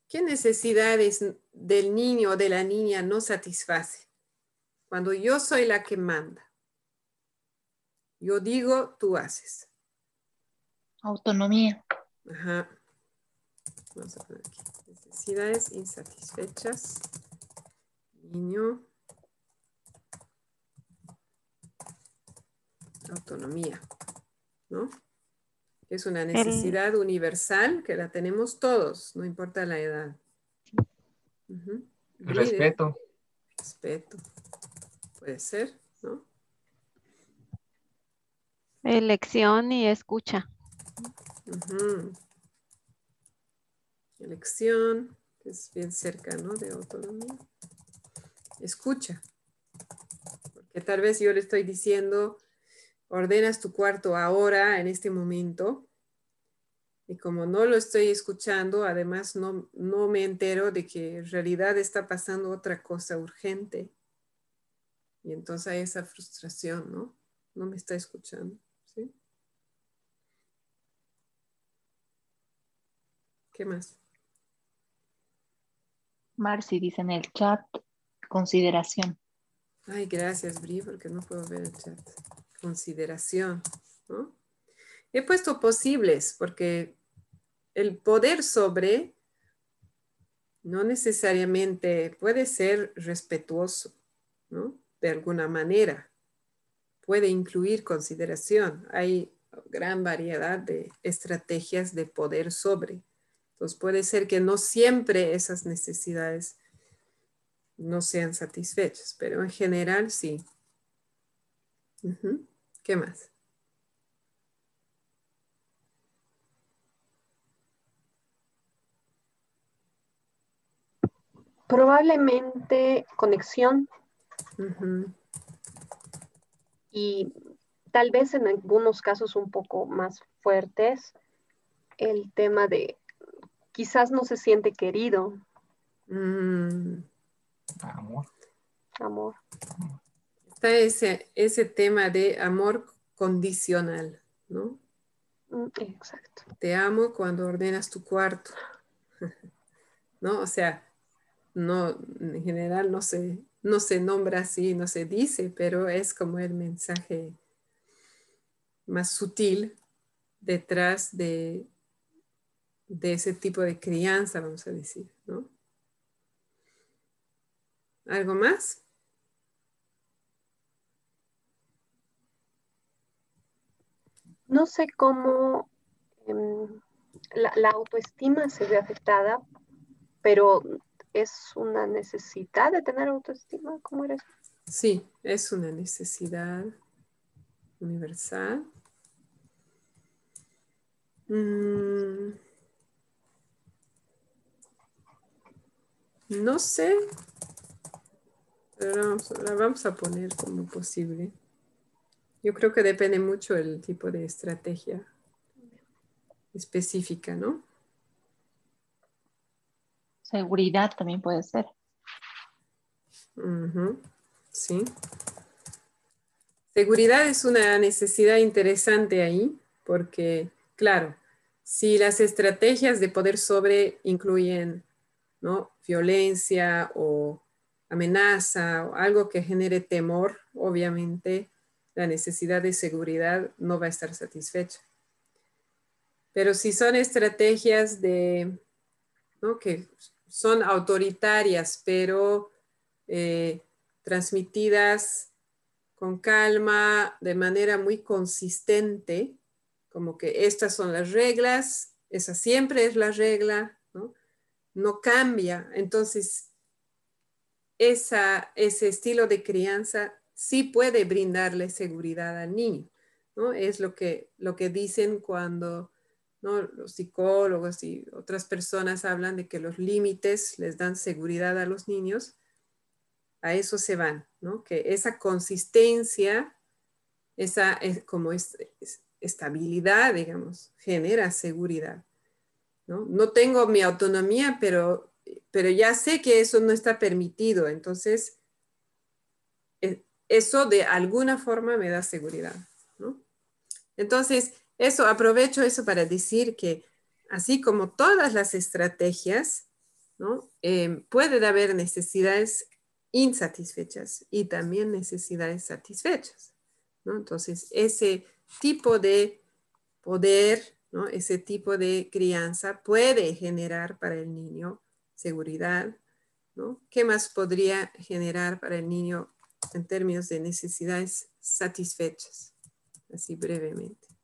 [SPEAKER 1] ¿Qué necesidades del niño o de la niña no satisface? Cuando yo soy la que manda. Yo digo, tú haces.
[SPEAKER 6] Autonomía.
[SPEAKER 1] Ajá. Vamos a poner aquí. Necesidades insatisfechas. Niño. Autonomía. ¿No? Es una necesidad universal que la tenemos todos, no importa la edad.
[SPEAKER 3] Respeto.
[SPEAKER 1] Respeto. Puede ser, ¿no?
[SPEAKER 4] Elección y escucha.
[SPEAKER 1] Elección, que es bien cerca, ¿no? De autonomía. Escucha. Porque tal vez yo le estoy diciendo, ordenas tu cuarto ahora, en este momento. Y como no lo estoy escuchando, además no, no me entero de que en realidad está pasando otra cosa urgente. Y entonces hay esa frustración, ¿no? No me está escuchando. ¿Qué más?
[SPEAKER 6] Marcy dice en el chat, consideración.
[SPEAKER 1] Ay, gracias, Bri, porque no puedo ver el chat. Consideración. He puesto posibles porque el poder sobre no necesariamente puede ser respetuoso, ¿no? De alguna manera. Puede incluir consideración. Hay gran variedad de estrategias de poder sobre. Entonces puede ser que no siempre esas necesidades no sean satisfechas, pero en general sí. ¿Qué más?
[SPEAKER 2] Probablemente conexión. Y tal vez en algunos casos un poco más fuertes, el tema de quizás no se siente querido.
[SPEAKER 1] Mm.
[SPEAKER 3] Amor.
[SPEAKER 2] Amor.
[SPEAKER 1] Está ese, ese tema de amor condicional, ¿no?
[SPEAKER 2] Mm, exacto.
[SPEAKER 1] Te amo cuando ordenas tu cuarto. ¿No? O sea, no, en general no se, no se nombra así, no se dice, pero es como el mensaje más sutil detrás de, de ese tipo de crianza, vamos a decir, ¿no? ¿Algo más?
[SPEAKER 2] No sé cómo em, la, autoestima se ve afectada, pero es una necesidad de tener autoestima. ¿Cómo eres?
[SPEAKER 1] Sí, es una necesidad universal. Mm. No sé, pero la vamos a poner como posible. Yo creo que depende mucho el tipo de estrategia específica, ¿no?
[SPEAKER 6] Seguridad también puede ser.
[SPEAKER 1] Sí. Seguridad es una necesidad interesante ahí, porque, claro, si las estrategias de poder sobre incluyen ¿no? violencia o amenaza o algo que genere temor, obviamente la necesidad de seguridad no va a estar satisfecha. Pero si son estrategias de, ¿no? que son autoritarias, pero eh, transmitidas con calma, de manera muy consistente, como que estas son las reglas, esa siempre es la regla, no cambia. Entonces, ese estilo de crianza sí puede brindarle seguridad al niño. ¿no? Es lo que, lo que dicen cuando ¿no? los psicólogos y otras personas hablan de que los límites les dan seguridad a los niños. A eso se van, ¿no? Que esa consistencia, esa como estabilidad, digamos, genera seguridad. ¿no? no tengo mi autonomía, pero, pero ya sé que eso no está permitido. Entonces, e, eso de alguna forma me da seguridad. ¿no? Entonces, eso, aprovecho eso para decir que así como todas las estrategias, ¿no? Eh, puede haber necesidades insatisfechas y también necesidades satisfechas. ¿no? Entonces, ese tipo de poder, ¿no? ese tipo de crianza puede generar para el niño seguridad. ¿no? ¿Qué más podría generar para el niño en términos de necesidades satisfechas? Así brevemente.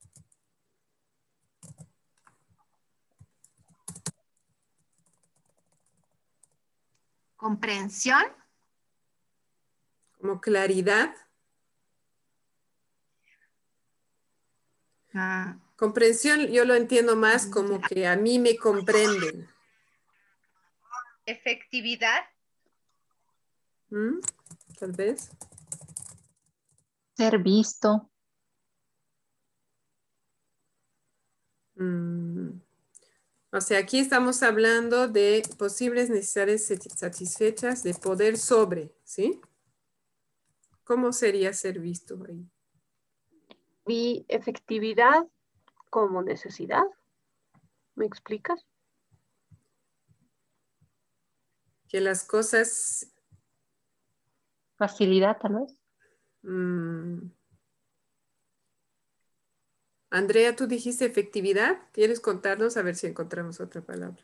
[SPEAKER 5] comprensión.
[SPEAKER 1] Como claridad. Ah. Comprensión yo lo entiendo más como que a mí me comprenden.
[SPEAKER 5] Efectividad.
[SPEAKER 1] ¿Mm? Tal vez.
[SPEAKER 6] Ser visto.
[SPEAKER 1] Mm. O sea, aquí estamos hablando de posibles necesidades satisfechas de poder sobre, ¿sí? ¿Cómo sería ser visto ahí?
[SPEAKER 2] Vi efectividad como necesidad. ¿Me explicas?
[SPEAKER 1] Que las cosas...
[SPEAKER 6] Facilidad, tal vez.
[SPEAKER 1] Mm. Andrea, tú dijiste efectividad. ¿Quieres contarnos a ver si encontramos otra palabra?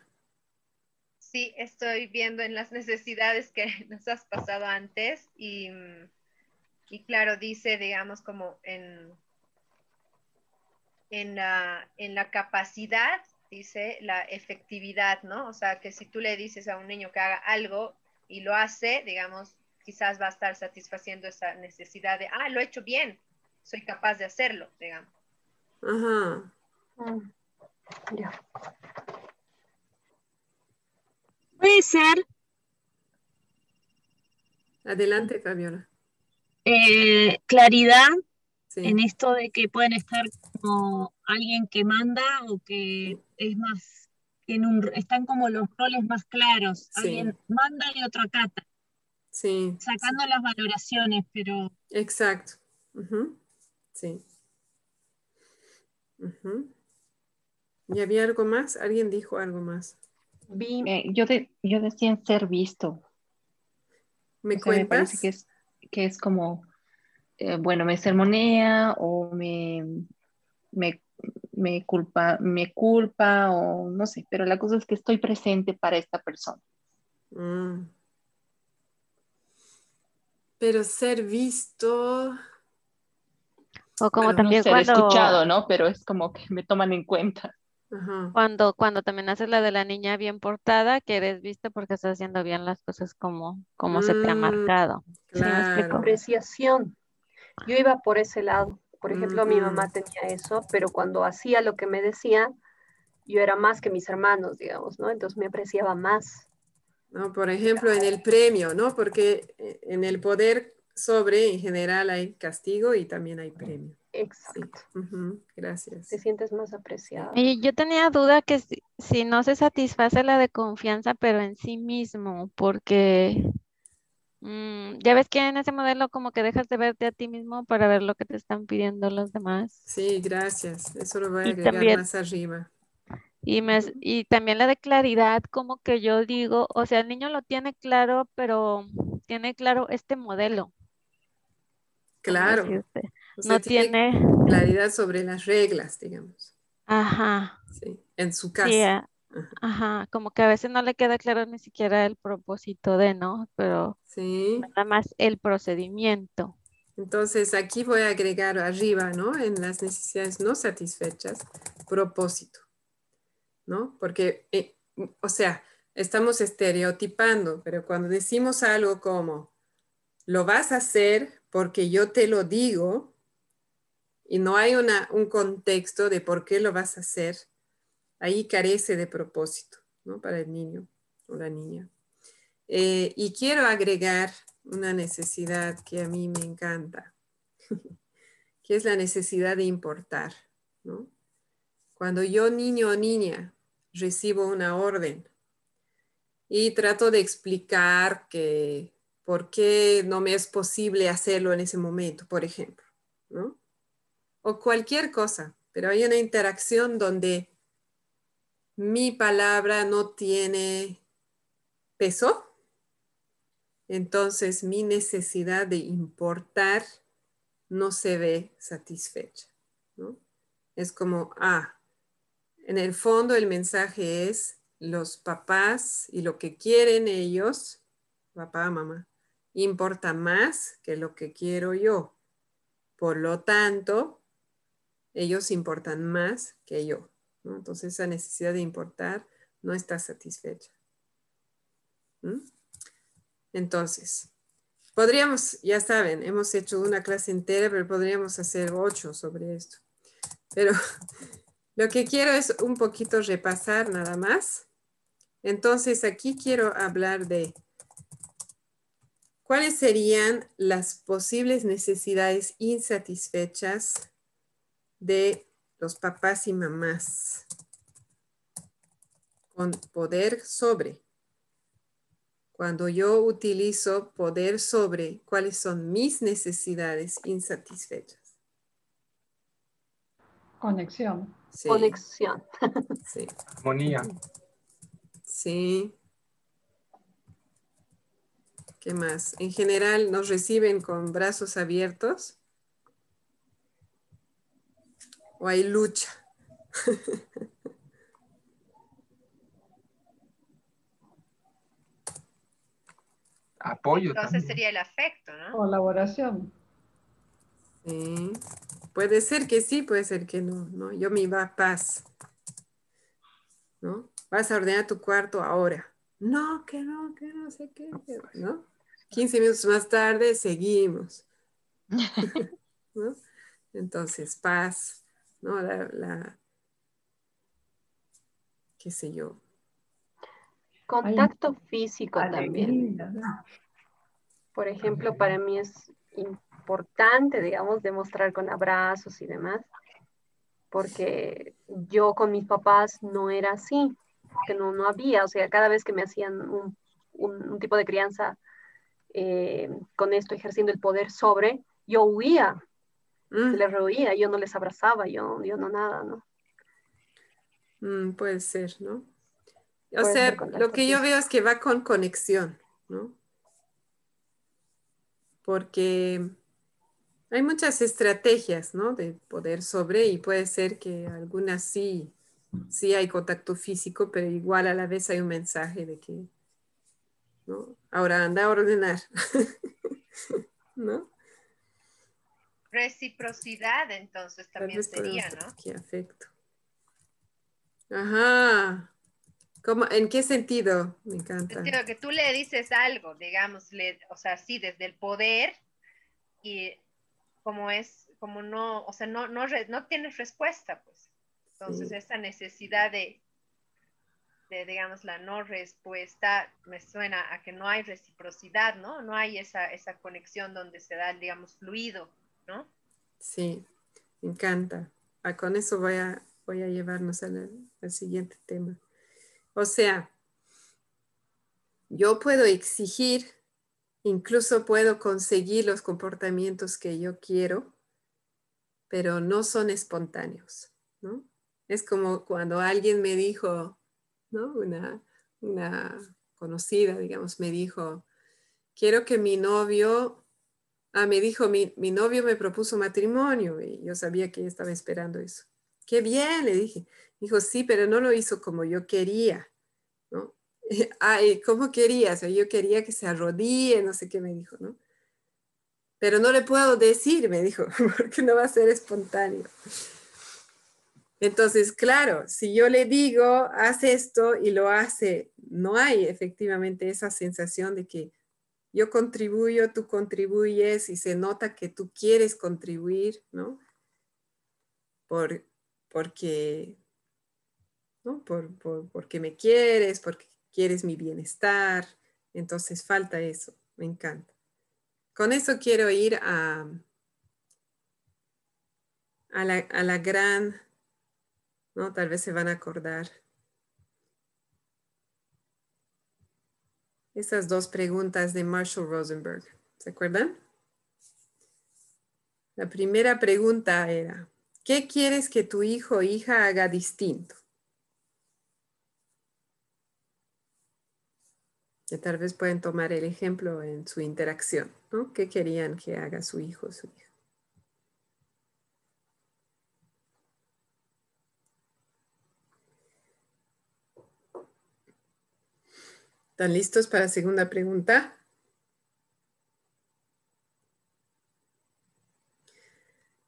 [SPEAKER 5] Sí, estoy viendo en las necesidades que nos has pasado antes y, y claro, dice, digamos, como en, en, la, en la capacidad, dice la efectividad, ¿no? O sea, que si tú le dices a un niño que haga algo y lo hace, digamos, quizás va a estar satisfaciendo esa necesidad de, ah, lo he hecho bien, soy capaz de hacerlo, digamos.
[SPEAKER 1] Ajá.
[SPEAKER 2] Mm,
[SPEAKER 8] Puede ser.
[SPEAKER 1] Adelante, Fabiola.
[SPEAKER 8] Eh, claridad en esto de que pueden estar como alguien que manda o que es más, en un, están como los roles más claros. Alguien manda y otro acata.
[SPEAKER 1] Sí.
[SPEAKER 8] Sacando las valoraciones, pero.
[SPEAKER 1] Exacto. Sí. ¿Y había algo más? ¿Alguien dijo algo más?
[SPEAKER 6] Eh, yo, yo decía en ser visto.
[SPEAKER 1] ¿Me cuentas?
[SPEAKER 6] Me parece que es, que es como, eh, bueno, me sermonea o me, me, culpa, me culpa o no sé, pero la cosa es que estoy presente para esta persona.
[SPEAKER 1] Mm. Pero ser visto,
[SPEAKER 4] o como también cuando...
[SPEAKER 6] escuchado, ¿no? Pero es como que me toman en cuenta.
[SPEAKER 4] Cuando, cuando también haces la de la niña bien portada, que eres visto porque estás haciendo bien las cosas como, como se te ha mm, marcado.
[SPEAKER 2] Apreciación. Yo iba por ese lado. Por ejemplo, mi mamá tenía eso, pero cuando hacía lo que me decía, yo era más que mis hermanos, digamos, ¿no? Entonces me apreciaba más.
[SPEAKER 1] No, por ejemplo, en el premio, ¿no? Porque eh, en el poder sobre, en general hay castigo y también hay premio.
[SPEAKER 2] Exacto.
[SPEAKER 1] Gracias.
[SPEAKER 2] Te sientes más apreciado.
[SPEAKER 4] Y yo tenía duda que si, no se satisface la de confianza, pero en sí mismo, porque mm, ya ves que en ese modelo como que dejas de verte a ti mismo para ver lo que te están pidiendo los demás.
[SPEAKER 1] Sí, gracias. Eso lo voy a agregar más arriba.
[SPEAKER 4] Y, me, y también la de claridad, como que yo digo, o sea, el niño lo tiene claro, pero tiene claro este modelo.
[SPEAKER 1] Claro.
[SPEAKER 4] no tiene,
[SPEAKER 1] claridad sobre las reglas, digamos.
[SPEAKER 4] Ajá.
[SPEAKER 1] Sí, en su casa.
[SPEAKER 4] ajá. como que a veces no le queda claro ni siquiera el propósito de, ¿no? Pero
[SPEAKER 1] sí.
[SPEAKER 4] nada más el procedimiento.
[SPEAKER 1] Entonces aquí voy a agregar arriba, ¿no? En las necesidades no satisfechas, propósito, ¿no? Porque, eh, o sea, estamos estereotipando, pero cuando decimos algo como, lo vas a hacer porque yo te lo digo, y no hay una, un contexto de por qué lo vas a hacer, ahí carece de propósito ¿no? para el niño o la niña. Eh, y quiero agregar una necesidad que a mí me encanta, que es la necesidad de importar. ¿no? Cuando yo, niño o niña, recibo una orden y trato de explicar que por qué no me es posible hacerlo en ese momento, por ejemplo. O cualquier cosa, pero hay una interacción donde mi palabra no tiene peso, entonces mi necesidad de importar no se ve satisfecha. Es como, ah, en el fondo el mensaje es los papás y lo que quieren ellos, papá, mamá, importa más que lo que quiero yo. Por lo tanto, ellos importan más que yo. Entonces esa necesidad de importar no está satisfecha. ¿Mm? Entonces, podríamos, ya saben, hemos hecho una clase entera, pero podríamos hacer ocho sobre esto. Pero lo que quiero es un poquito repasar nada más. Entonces, aquí quiero hablar de cuáles serían las posibles necesidades insatisfechas de los papás y mamás con poder sobre. Cuando yo utilizo poder sobre, ¿cuáles son mis necesidades insatisfechas?
[SPEAKER 7] Conexión.
[SPEAKER 2] Conexión.
[SPEAKER 3] Sí. Armonía.
[SPEAKER 1] Sí. ¿Qué más? En general nos reciben con brazos abiertos. ¿O hay lucha?
[SPEAKER 3] Apoyo.
[SPEAKER 5] Entonces sería el afecto, ¿no?
[SPEAKER 7] Colaboración.
[SPEAKER 1] Sí. Puede ser que sí, puede ser que no, ¿no? Yo me iba a paz. ¿No? Vas a ordenar tu cuarto ahora. No, que no, que no sé qué, ¿no? 15 minutos más tarde seguimos. ¿No? Entonces, paz, ¿no? La, qué sé yo.
[SPEAKER 2] Contacto físico también. Por ejemplo, para mí es importante, digamos, demostrar con abrazos y demás, porque yo con mis papás no era así, que no, no había, o sea, cada vez que me hacían un, un tipo de crianza eh, con esto ejerciendo el poder sobre, yo huía, mm. les rehuía, yo no les abrazaba, yo, yo no nada, ¿no?
[SPEAKER 1] Mm, puede ser, ¿no? O sea, lo que yo veo es que va con conexión, ¿no? Porque hay muchas estrategias, ¿no? De poder sobre y puede ser que algunas sí, sí hay contacto físico, pero igual a la vez hay un mensaje de que Ahora anda a ordenar, ¿no?
[SPEAKER 5] Reciprocidad, entonces también sería, ¿no?
[SPEAKER 1] Qué afecto. Ajá. ¿Cómo, ¿En qué sentido? Me encanta.
[SPEAKER 5] que tú le dices algo, digamos, o sea, sí, desde el poder y como es, como no, o sea, no, no, no tienes respuesta, pues. Entonces, esa necesidad de de, digamos, la no respuesta, me suena a que no hay reciprocidad, ¿no? No hay esa, esa conexión donde se da, digamos, fluido, ¿no?
[SPEAKER 1] Sí, me encanta. Ah, con eso voy a, voy a llevarnos al, al siguiente tema. O sea, yo puedo exigir, incluso puedo conseguir los comportamientos que yo quiero, pero no son espontáneos, ¿no? Es como cuando alguien me dijo, una, conocida, digamos, me dijo, quiero que mi novio, ah, me dijo, mi, novio me propuso matrimonio y yo sabía que estaba esperando eso. Qué bien, le dije. Dijo, sí, pero no lo hizo como yo quería, ¿no? Ay, ¿cómo quería? O sea, yo quería que se arrodille, no sé qué me dijo, ¿no? Pero no le puedo decir, me dijo, porque no va a ser espontáneo. Entonces, claro, si yo le digo, haz esto y lo hace, no hay efectivamente esa sensación de que yo contribuyo, tú contribuyes y se nota que tú quieres contribuir, ¿no? por, porque, ¿no? Por, porque me quieres, porque quieres mi bienestar. Entonces falta eso, me encanta. Con eso quiero ir a, a, la, a la gran, ¿no? Tal vez se van a acordar. Esas dos preguntas de Marshall Rosenberg. ¿Se acuerdan? La primera pregunta era, ¿qué quieres que tu hijo o hija haga distinto? Que tal vez pueden tomar el ejemplo en su interacción, ¿no? ¿Qué querían que haga su hijo o su hija? ¿Están listos para segunda pregunta?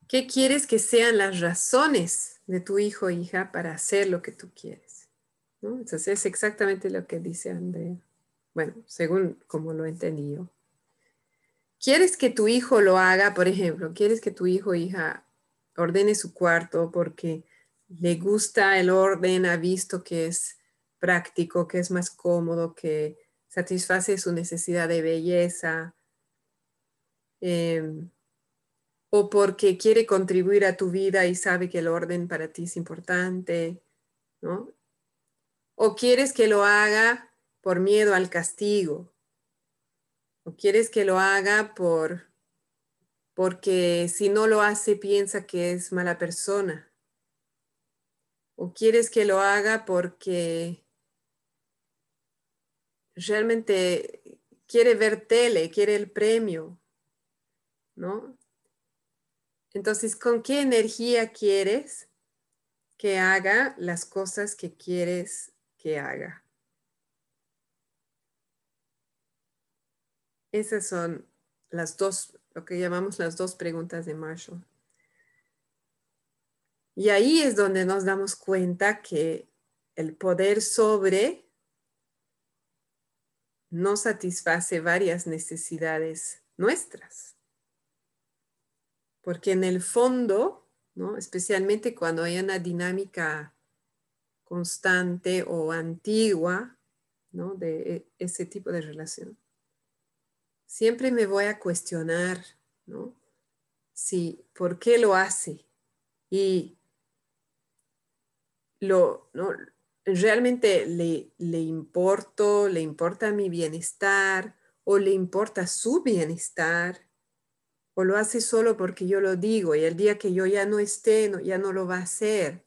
[SPEAKER 1] ¿Qué quieres que sean las razones de tu hijo o hija para hacer lo que tú quieres? Entonces es exactamente lo que dice Andrea. Bueno, según como lo entendí yo. ¿Quieres que tu hijo lo haga, por ejemplo? ¿Quieres que tu hijo o hija ordene su cuarto porque le gusta el orden, ha visto que es práctico, que es más cómodo, que satisface su necesidad de belleza? Eh, o porque quiere contribuir a tu vida y sabe que el orden para ti es importante, ¿no? O quieres que lo haga por miedo al castigo, o quieres que lo haga por porque si no lo hace piensa que es mala persona, o quieres que lo haga porque realmente quiere ver tele, quiere el premio, ¿no? Entonces, ¿con qué energía quieres que haga las cosas que quieres que haga? Esas son las dos, lo que llamamos las dos preguntas de Marshall. Y ahí es donde nos damos cuenta que el poder sobre no satisface varias necesidades nuestras. Porque en el fondo, ¿no? especialmente cuando hay una dinámica constante o antigua ¿no? de e, ese tipo de relación, siempre me voy a cuestionar ¿no? si por qué lo hace y lo, ¿no? realmente le, le importo, le importa mi bienestar o le importa su bienestar o lo hace solo porque yo lo digo y el día que yo ya no esté, ya no lo va a hacer.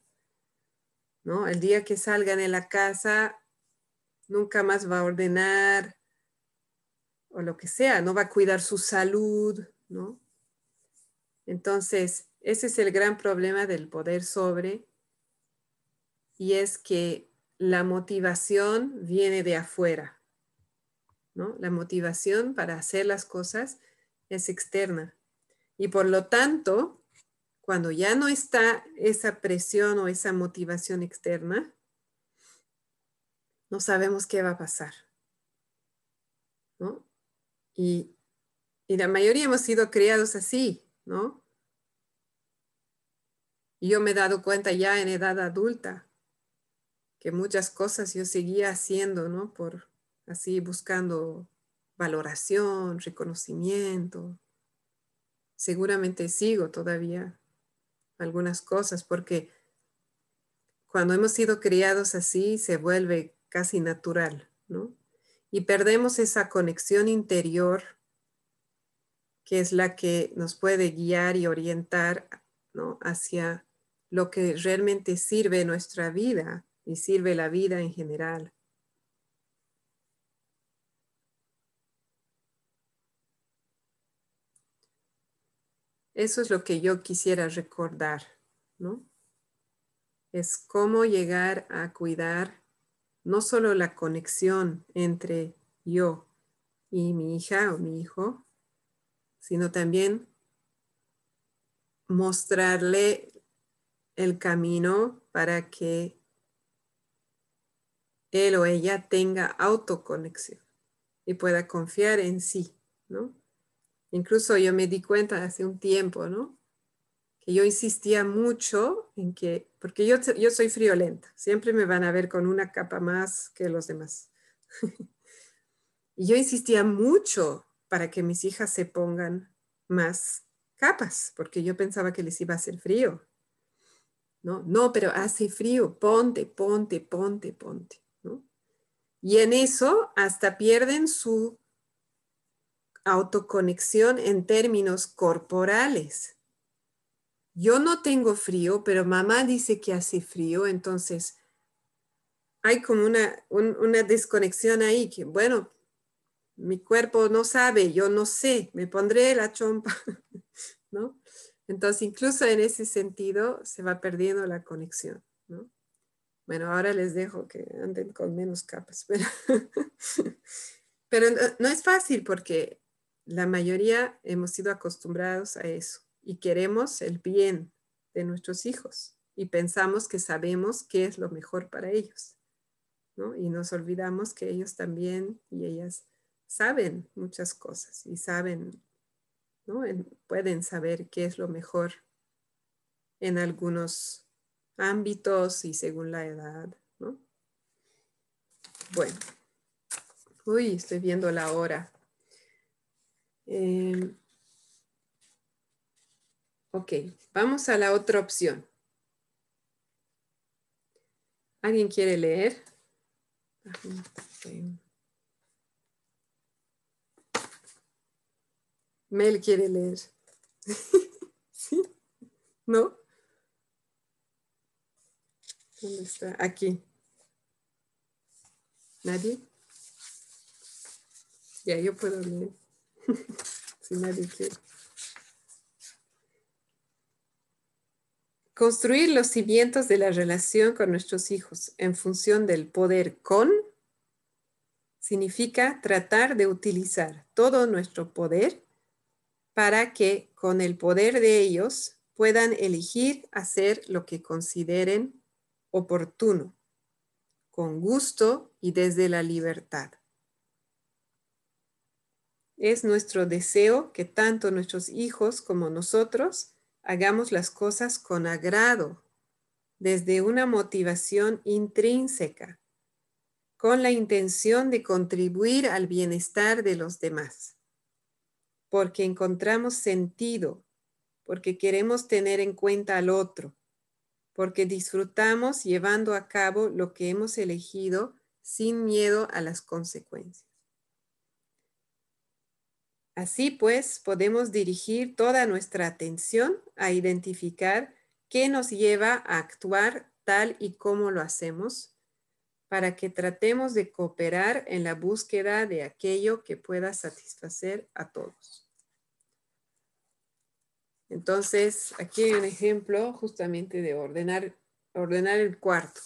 [SPEAKER 1] ¿no? El día que salgan de la casa, nunca más va a ordenar o lo que sea, no va a cuidar su salud, ¿no? Entonces, ese es el gran problema del poder sobre y es que la motivación viene de afuera, ¿no? La motivación para hacer las cosas es externa. Y por lo tanto, cuando ya no está esa presión o esa motivación externa, no sabemos qué va a pasar. ¿no? Y, y la mayoría hemos sido criados así, ¿no? Y yo me he dado cuenta ya en edad adulta que muchas cosas yo seguía haciendo, ¿no? Por así buscando valoración, reconocimiento, seguramente sigo todavía algunas cosas porque cuando hemos sido criados así se vuelve casi natural, ¿no? Y perdemos esa conexión interior que es la que nos puede guiar y orientar, ¿no? Hacia lo que realmente sirve nuestra vida y sirve la vida en general. Eso es lo que yo quisiera recordar, ¿no? Es cómo llegar a cuidar no solo la conexión entre yo y mi hija o mi hijo, sino también mostrarle el camino para que él o ella tenga autoconexión y pueda confiar en sí, ¿no? Incluso yo me di cuenta hace un tiempo, ¿no? Que yo insistía mucho en que, porque yo, yo soy friolenta, siempre me van a ver con una capa más que los demás. y yo insistía mucho para que mis hijas se pongan más capas, porque yo pensaba que les iba a hacer frío. No, no, pero hace frío, ponte, ponte, ponte, ponte. ¿no? Y en eso hasta pierden su autoconexión en términos corporales. Yo no tengo frío, pero mamá dice que hace frío, entonces hay como una, una desconexión ahí, que bueno, mi cuerpo no sabe, yo no sé, me pondré la chompa, ¿no? Entonces, incluso en ese sentido, se va perdiendo la conexión, ¿no? Bueno, ahora les dejo que anden con menos capas, pero no es fácil porque la mayoría hemos sido acostumbrados a eso y queremos el bien de nuestros hijos y pensamos que sabemos qué es lo mejor para ellos. Y nos olvidamos que ellos también y ellas saben muchas cosas y saben, ¿no? pueden saber qué es lo mejor en algunos ámbitos y según la edad. ¿no? Bueno, uy, estoy viendo la hora. Eh, ok, vamos a la otra opción. ¿Alguien quiere leer? Mel quiere leer. ¿No? ¿Dónde está? Aquí. ¿Nadie? Ya, yo puedo leer. si nadie quiere. Construir los cimientos de la relación con nuestros hijos en función del poder con significa tratar de utilizar todo nuestro poder para que con el poder de ellos puedan elegir hacer lo que consideren oportuno, con gusto y desde la libertad. Es nuestro deseo que tanto nuestros hijos como nosotros hagamos las cosas con agrado, desde una motivación intrínseca, con la intención de contribuir al bienestar de los demás, porque encontramos sentido, porque queremos tener en cuenta al otro, porque disfrutamos llevando a cabo lo que hemos elegido sin miedo a las consecuencias. Así pues, podemos dirigir toda nuestra atención a identificar qué nos lleva a actuar tal y como lo hacemos para que tratemos de cooperar en la búsqueda de aquello que pueda satisfacer a todos. Entonces, aquí hay un ejemplo justamente de ordenar, ordenar el cuarto.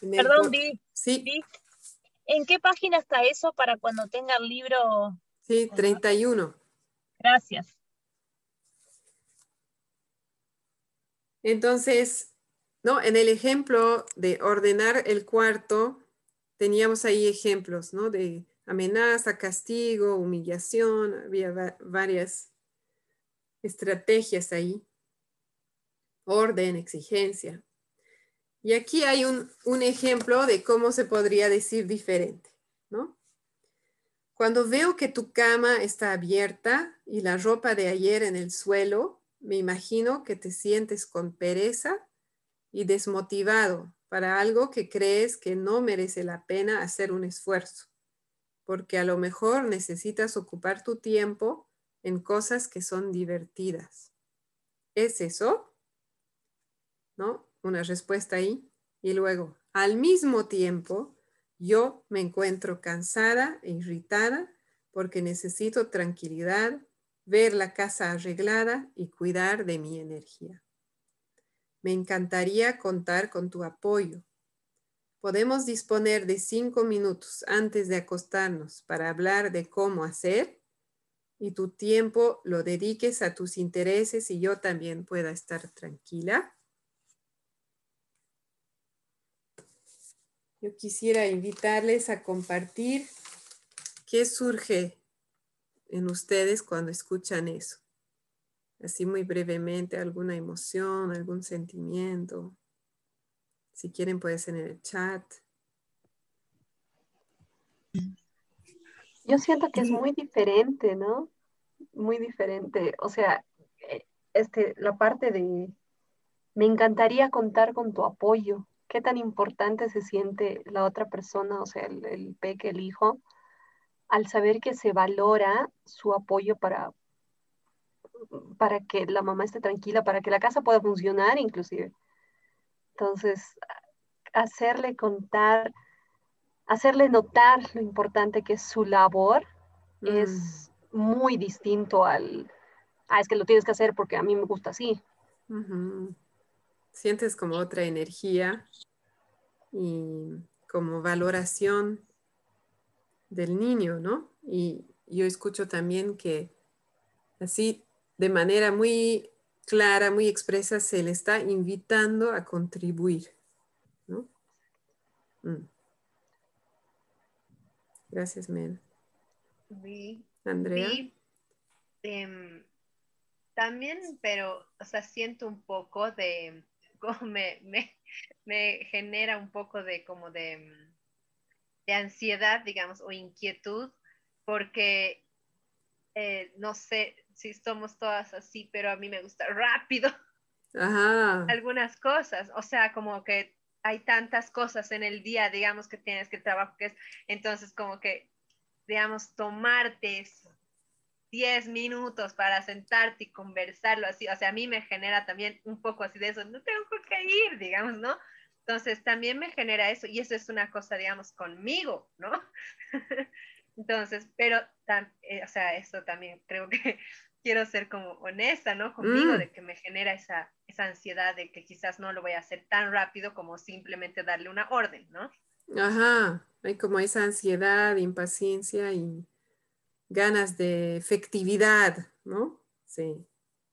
[SPEAKER 8] Perdón. Sí. ¿En qué página está eso para cuando tenga el libro
[SPEAKER 1] Sí, 31.
[SPEAKER 8] Gracias.
[SPEAKER 1] Entonces, ¿no? En el ejemplo de ordenar el cuarto, teníamos ahí ejemplos, ¿no? De amenaza, castigo, humillación, había varias estrategias ahí. Orden, exigencia. Y aquí hay un, un ejemplo de cómo se podría decir diferente, ¿no? Cuando veo que tu cama está abierta y la ropa de ayer en el suelo, me imagino que te sientes con pereza y desmotivado para algo que crees que no merece la pena hacer un esfuerzo, porque a lo mejor necesitas ocupar tu tiempo en cosas que son divertidas. ¿Es eso? ¿No? Una respuesta ahí. Y luego, al mismo tiempo, yo me encuentro cansada e irritada porque necesito tranquilidad, ver la casa arreglada y cuidar de mi energía. Me encantaría contar con tu apoyo. Podemos disponer de cinco minutos antes de acostarnos para hablar de cómo hacer y tu tiempo lo dediques a tus intereses y yo también pueda estar tranquila. Yo quisiera invitarles a compartir qué surge en ustedes cuando escuchan eso. así muy brevemente alguna emoción, algún sentimiento. Si quieren puede ser en el chat.
[SPEAKER 2] Yo siento que es muy diferente, ¿no? Muy diferente. O sea, eh, este, la parte de, me encantaría contar con tu apoyo. ¿Qué tan importante se siente la otra persona, o sea, el, el peque, el hijo, al saber que se valora su apoyo para, para que la mamá esté tranquila, para que la casa pueda funcionar inclusive? Entonces, hacerle contar, hacerle notar lo importante que es su labor es mm. muy distinto al, ah, es que lo tienes que hacer porque a mí me gusta así.
[SPEAKER 1] Sientes como otra energía y como valoración del niño, ¿no? Y yo escucho también que así de manera muy clara, muy expresa, se le está invitando a contribuir. ¿no? Mm. Gracias, Mel. Andrea.
[SPEAKER 5] Em, también, pero, o sea, siento un poco de, como me, me, genera un poco de como de, de ansiedad, digamos, o inquietud, porque eh, no sé si somos todas así, pero a mí me gusta rápido algunas cosas, o sea, como que hay tantas cosas en el día, digamos, que tienes que trabajar, que es, entonces como que, digamos, tomarte 10 minutos para sentarte y conversarlo así, o sea, a mí me genera también un poco así de eso, no tengo que ir, digamos, ¿no? Entonces también me genera eso y eso es una cosa, digamos, conmigo, ¿no? Entonces, pero, eh, o sea, eso también creo que quiero ser como honesta, ¿no? Conmigo, mm. de que me genera esa, esa ansiedad de que quizás no lo voy a hacer tan rápido como simplemente darle una orden, ¿no?
[SPEAKER 1] Ajá, hay como esa ansiedad, impaciencia y ganas de efectividad, ¿no? Sí,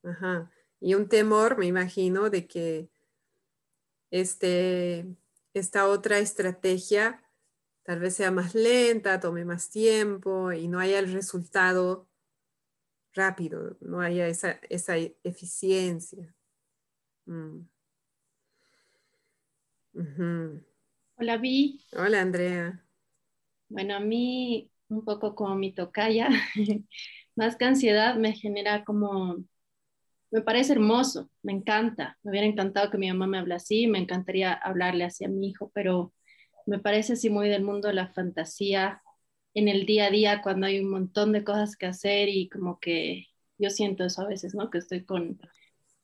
[SPEAKER 1] ajá. Y un temor, me imagino, de que este, esta otra estrategia tal vez sea más lenta, tome más tiempo y no haya el resultado rápido, no haya esa, esa eficiencia. Mm.
[SPEAKER 9] Hola, Vi.
[SPEAKER 1] Hola, Andrea.
[SPEAKER 9] Bueno, a mí un poco como mi tocaya, más que ansiedad me genera como, me parece hermoso, me encanta, me hubiera encantado que mi mamá me hable así, me encantaría hablarle así a mi hijo, pero me parece así muy del mundo de la fantasía en el día a día cuando hay un montón de cosas que hacer y como que yo siento eso a veces, ¿no? Que estoy con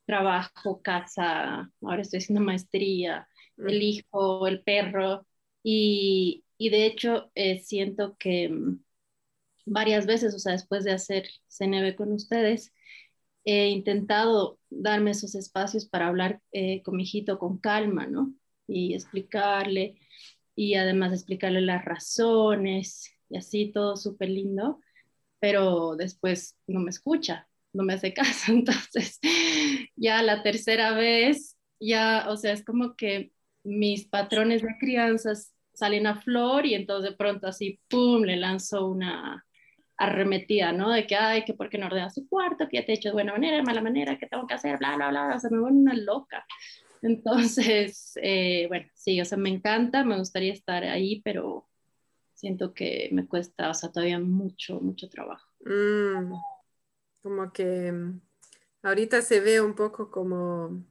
[SPEAKER 9] trabajo, casa, ahora estoy haciendo maestría, el mm. hijo, el perro y, y de hecho eh, siento que mm, varias veces, o sea, después de hacer CNB con ustedes, he intentado darme esos espacios para hablar eh, con mi hijito con calma, ¿no? Y explicarle y además explicarle las razones y así todo súper lindo, pero después no me escucha, no me hace caso. Entonces, ya la tercera vez, ya, o sea, es como que mis patrones de crianzas salen a flor y entonces de pronto así, ¡pum!, le lanzo una arremetida, ¿no? De que, ay, que por qué no ordenas su cuarto, que ya te he hecho de buena manera, de mala manera, que tengo que hacer, bla, bla, bla, o sea, me vuelvo una loca. Entonces, eh, bueno, sí, o sea, me encanta, me gustaría estar ahí, pero siento que me cuesta, o sea, todavía mucho, mucho trabajo.
[SPEAKER 1] Mm, como que mm, ahorita se ve un poco como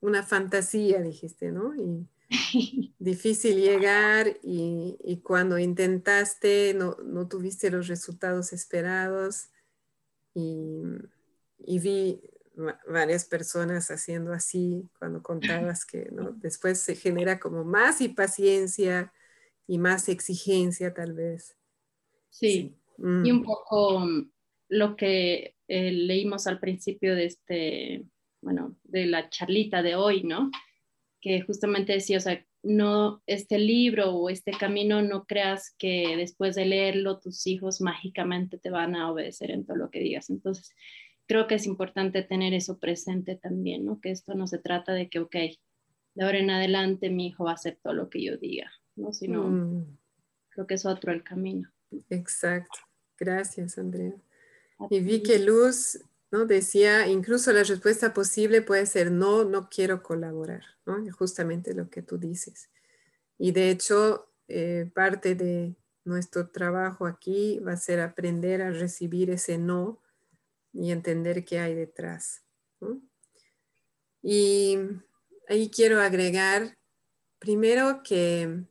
[SPEAKER 1] una fantasía, dijiste, ¿no? Y difícil llegar y, cuando intentaste no, no, tuviste los resultados esperados y, y vi varias personas haciendo así cuando contabas que ¿no? después se genera como más impaciencia y más exigencia tal vez.
[SPEAKER 9] Sí, y un mm. poco mm, lo que eh, leímos al principio de este, bueno, de la charlita de hoy, ¿no? Que justamente decía, o sea, no, este libro o este camino, no creas que después de leerlo tus hijos mágicamente te van a obedecer en todo lo que digas. Entonces, creo que es importante tener eso presente también, ¿no? Que esto no se trata de que, ok, de ahora en adelante mi hijo va a hacer todo lo que yo diga, ¿no? Sino, mm. creo que es otro el camino.
[SPEAKER 1] Exacto. Gracias, Andrea. Y vi que Luz ¿no? Decía, incluso la respuesta posible puede ser no, no quiero colaborar, ¿no? Justamente lo que tú dices. Y de hecho, eh, parte de nuestro trabajo aquí va a ser aprender a recibir ese no y entender qué hay detrás. Y ahí quiero agregar primero que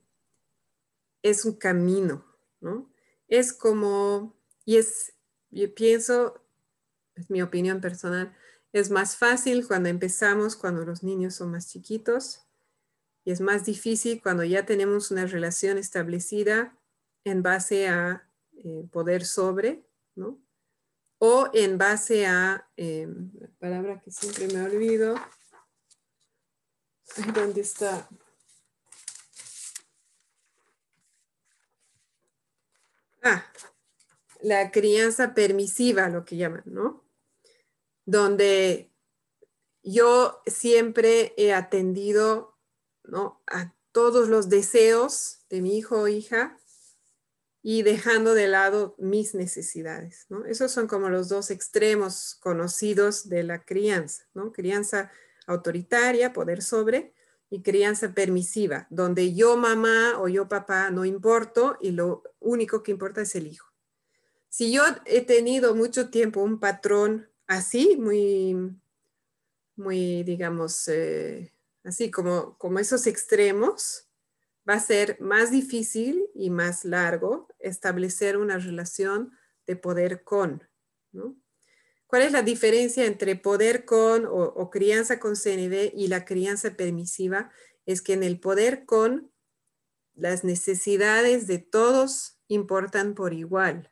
[SPEAKER 1] es un camino, ¿no? Es como, y es, yo pienso, es mi opinión personal, es más fácil cuando empezamos, cuando los niños son más chiquitos, y es más difícil cuando ya tenemos una relación establecida en base a eh, poder sobre, ¿no? O en base a, la palabra que siempre me olvido, ¿dónde está? Ah, la crianza permisiva, lo que llaman, ¿no? Donde yo siempre he atendido, ¿no? A todos los deseos de mi hijo o hija y dejando de lado mis necesidades, ¿no? Esos son como los dos extremos conocidos de la crianza, ¿no? Crianza autoritaria, poder sobre, y crianza permisiva, donde yo mamá o yo papá no importo y lo único que importa es el hijo. Si yo he tenido mucho tiempo un patrón así, muy, muy, digamos, eh, así como, como esos extremos, va a ser más difícil y más largo establecer una relación de poder con, ¿no? ¿Cuál es la diferencia entre poder con o, crianza con CND y la crianza permisiva? Es que en el poder con las necesidades de todos importan por igual.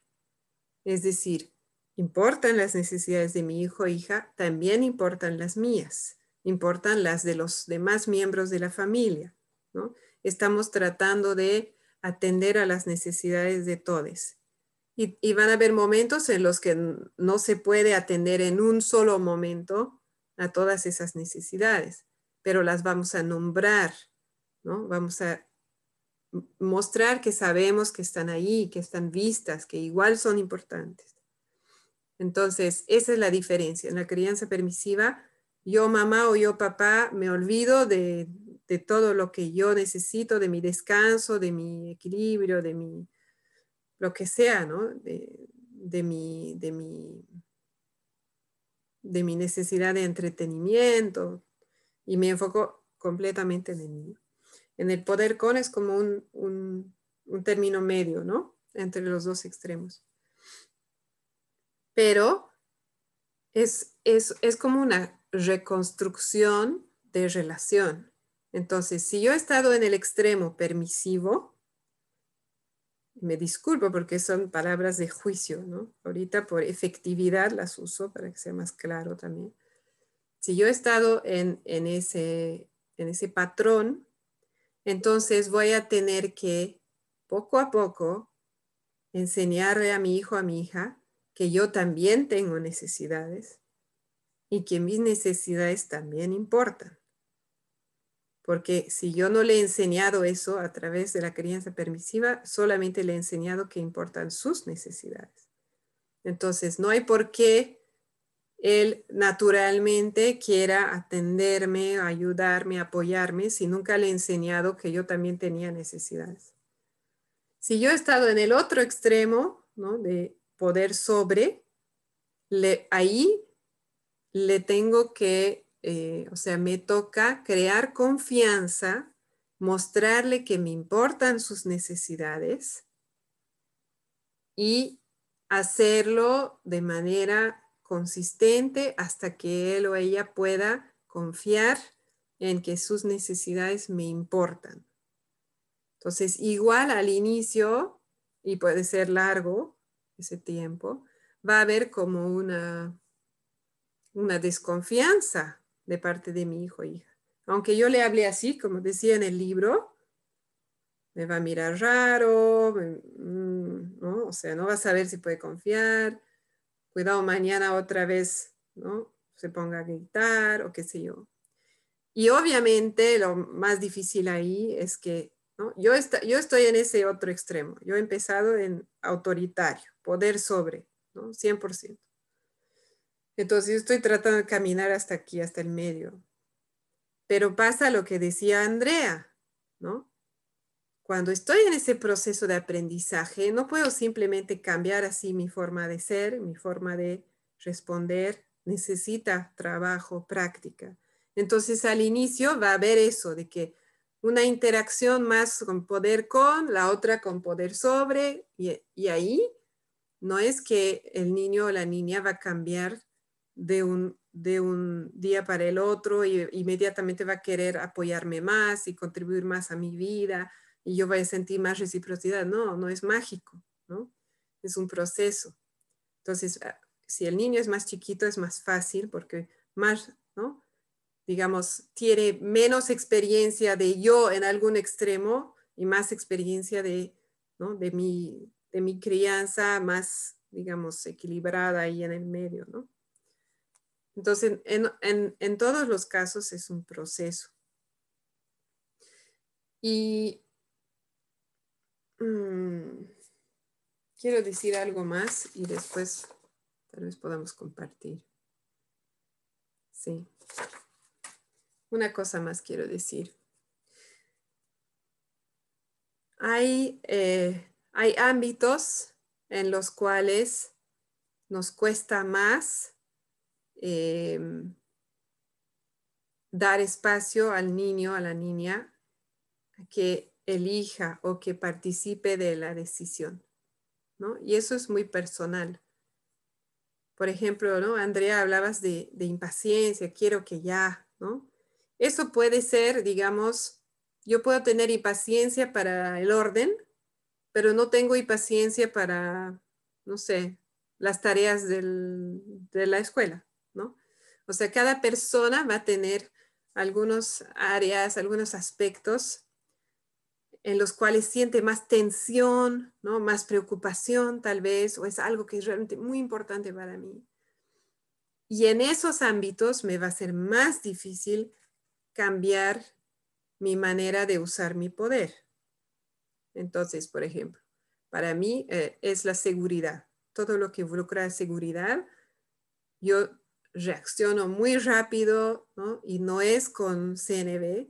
[SPEAKER 1] Es decir, importan las necesidades de mi hijo o hija, también importan las mías, importan las de los demás miembros de la familia. Estamos tratando de atender a las necesidades de todos. Y, van a haber momentos en los que no se puede atender en un solo momento a todas esas necesidades, pero las vamos a nombrar, ¿no? Vamos a mostrar que sabemos que están ahí, que están vistas, que igual son importantes. Entonces, esa es la diferencia. En la crianza permisiva, yo mamá o yo papá me olvido de, todo lo que yo necesito, de mi descanso, de mi equilibrio, de mi lo que sea, ¿no? De, mi, de, mi, de mi necesidad de entretenimiento y me enfoco completamente en el niño. En el poder con es como un, un, término medio, ¿no? Entre los dos extremos. Pero es, es, es como una reconstrucción de relación. Entonces, si yo he estado en el extremo permisivo, me disculpo porque son palabras de juicio, ¿no? Ahorita por efectividad las uso para que sea más claro también. Si yo he estado en, ese, en ese patrón, entonces voy a tener que poco a poco enseñarle a mi hijo, a mi hija, que yo también tengo necesidades y que mis necesidades también importan. Porque si yo no le he enseñado eso a través de la crianza permisiva, solamente le he enseñado que importan sus necesidades. Entonces, no hay por qué él naturalmente quiera atenderme, ayudarme, apoyarme, si nunca le he enseñado que yo también tenía necesidades. Si yo he estado en el otro extremo, ¿no? De poder sobre, le, ahí le tengo que eh, o sea, me toca crear confianza, mostrarle que me importan sus necesidades y hacerlo de manera consistente hasta que él o ella pueda confiar en que sus necesidades me importan. Entonces, igual al inicio, y puede ser largo ese tiempo, va a haber como una, una desconfianza de parte de mi hijo o hija. Aunque yo le hable así, como decía en el libro, me va a mirar raro, mm, ¿no? O sea, no va a saber si puede confiar. Cuidado, mañana otra vez, ¿no? Se ponga a gritar o qué sé yo. Y obviamente lo más difícil ahí es que, ¿no? Yo, yo estoy en ese otro extremo. Yo he empezado en autoritario, poder sobre, ¿no? 100%. Entonces yo estoy tratando de caminar hasta aquí, hasta el medio. Pero pasa lo que decía Andrea, ¿no? Cuando estoy en ese proceso de aprendizaje, no puedo simplemente cambiar así mi forma de ser, mi forma de responder. Necesita trabajo, práctica. Entonces al inicio va a haber eso de que una interacción más con poder con, la otra con poder sobre, y, y ahí no es que el niño o la niña va a cambiar de un, de un día para el otro y inmediatamente va a querer apoyarme más y contribuir más a mi vida y yo voy a sentir más reciprocidad. No, no es mágico, ¿no? Es un proceso. Entonces, ah, si el niño es más chiquito es más fácil porque más, ¿no? Digamos, tiene menos experiencia de yo en algún extremo y más experiencia de, ¿no? de, mi, de mi crianza más, digamos, equilibrada ahí en el medio, ¿no? Entonces, en, todos los casos es un proceso. Y mm, quiero decir algo más y después tal vez podamos compartir. Sí. Una cosa más quiero decir. Hay, eh, hay ámbitos en los cuales nos cuesta más Em, dar espacio al niño, a la niña, que elija o que participe de la decisión. ¿no? Y eso es muy personal. Por ejemplo, ¿no? Andrea, hablabas de, de impaciencia, quiero que ya, ¿no? Eso puede ser, digamos, yo puedo tener impaciencia para el orden, pero no tengo impaciencia para, no sé, las tareas de la escuela. O sea, cada persona va a tener algunos áreas, algunos aspectos en los cuales siente más tensión, ¿no? más preocupación tal vez, o es algo que es realmente muy importante para mí. Y en esos ámbitos me va a ser más difícil cambiar mi manera de usar mi poder. Entonces, por ejemplo, para mí eh, es la seguridad. Todo lo que involucra seguridad, yo reacciono muy rápido, ¿no? Y no es con CNB,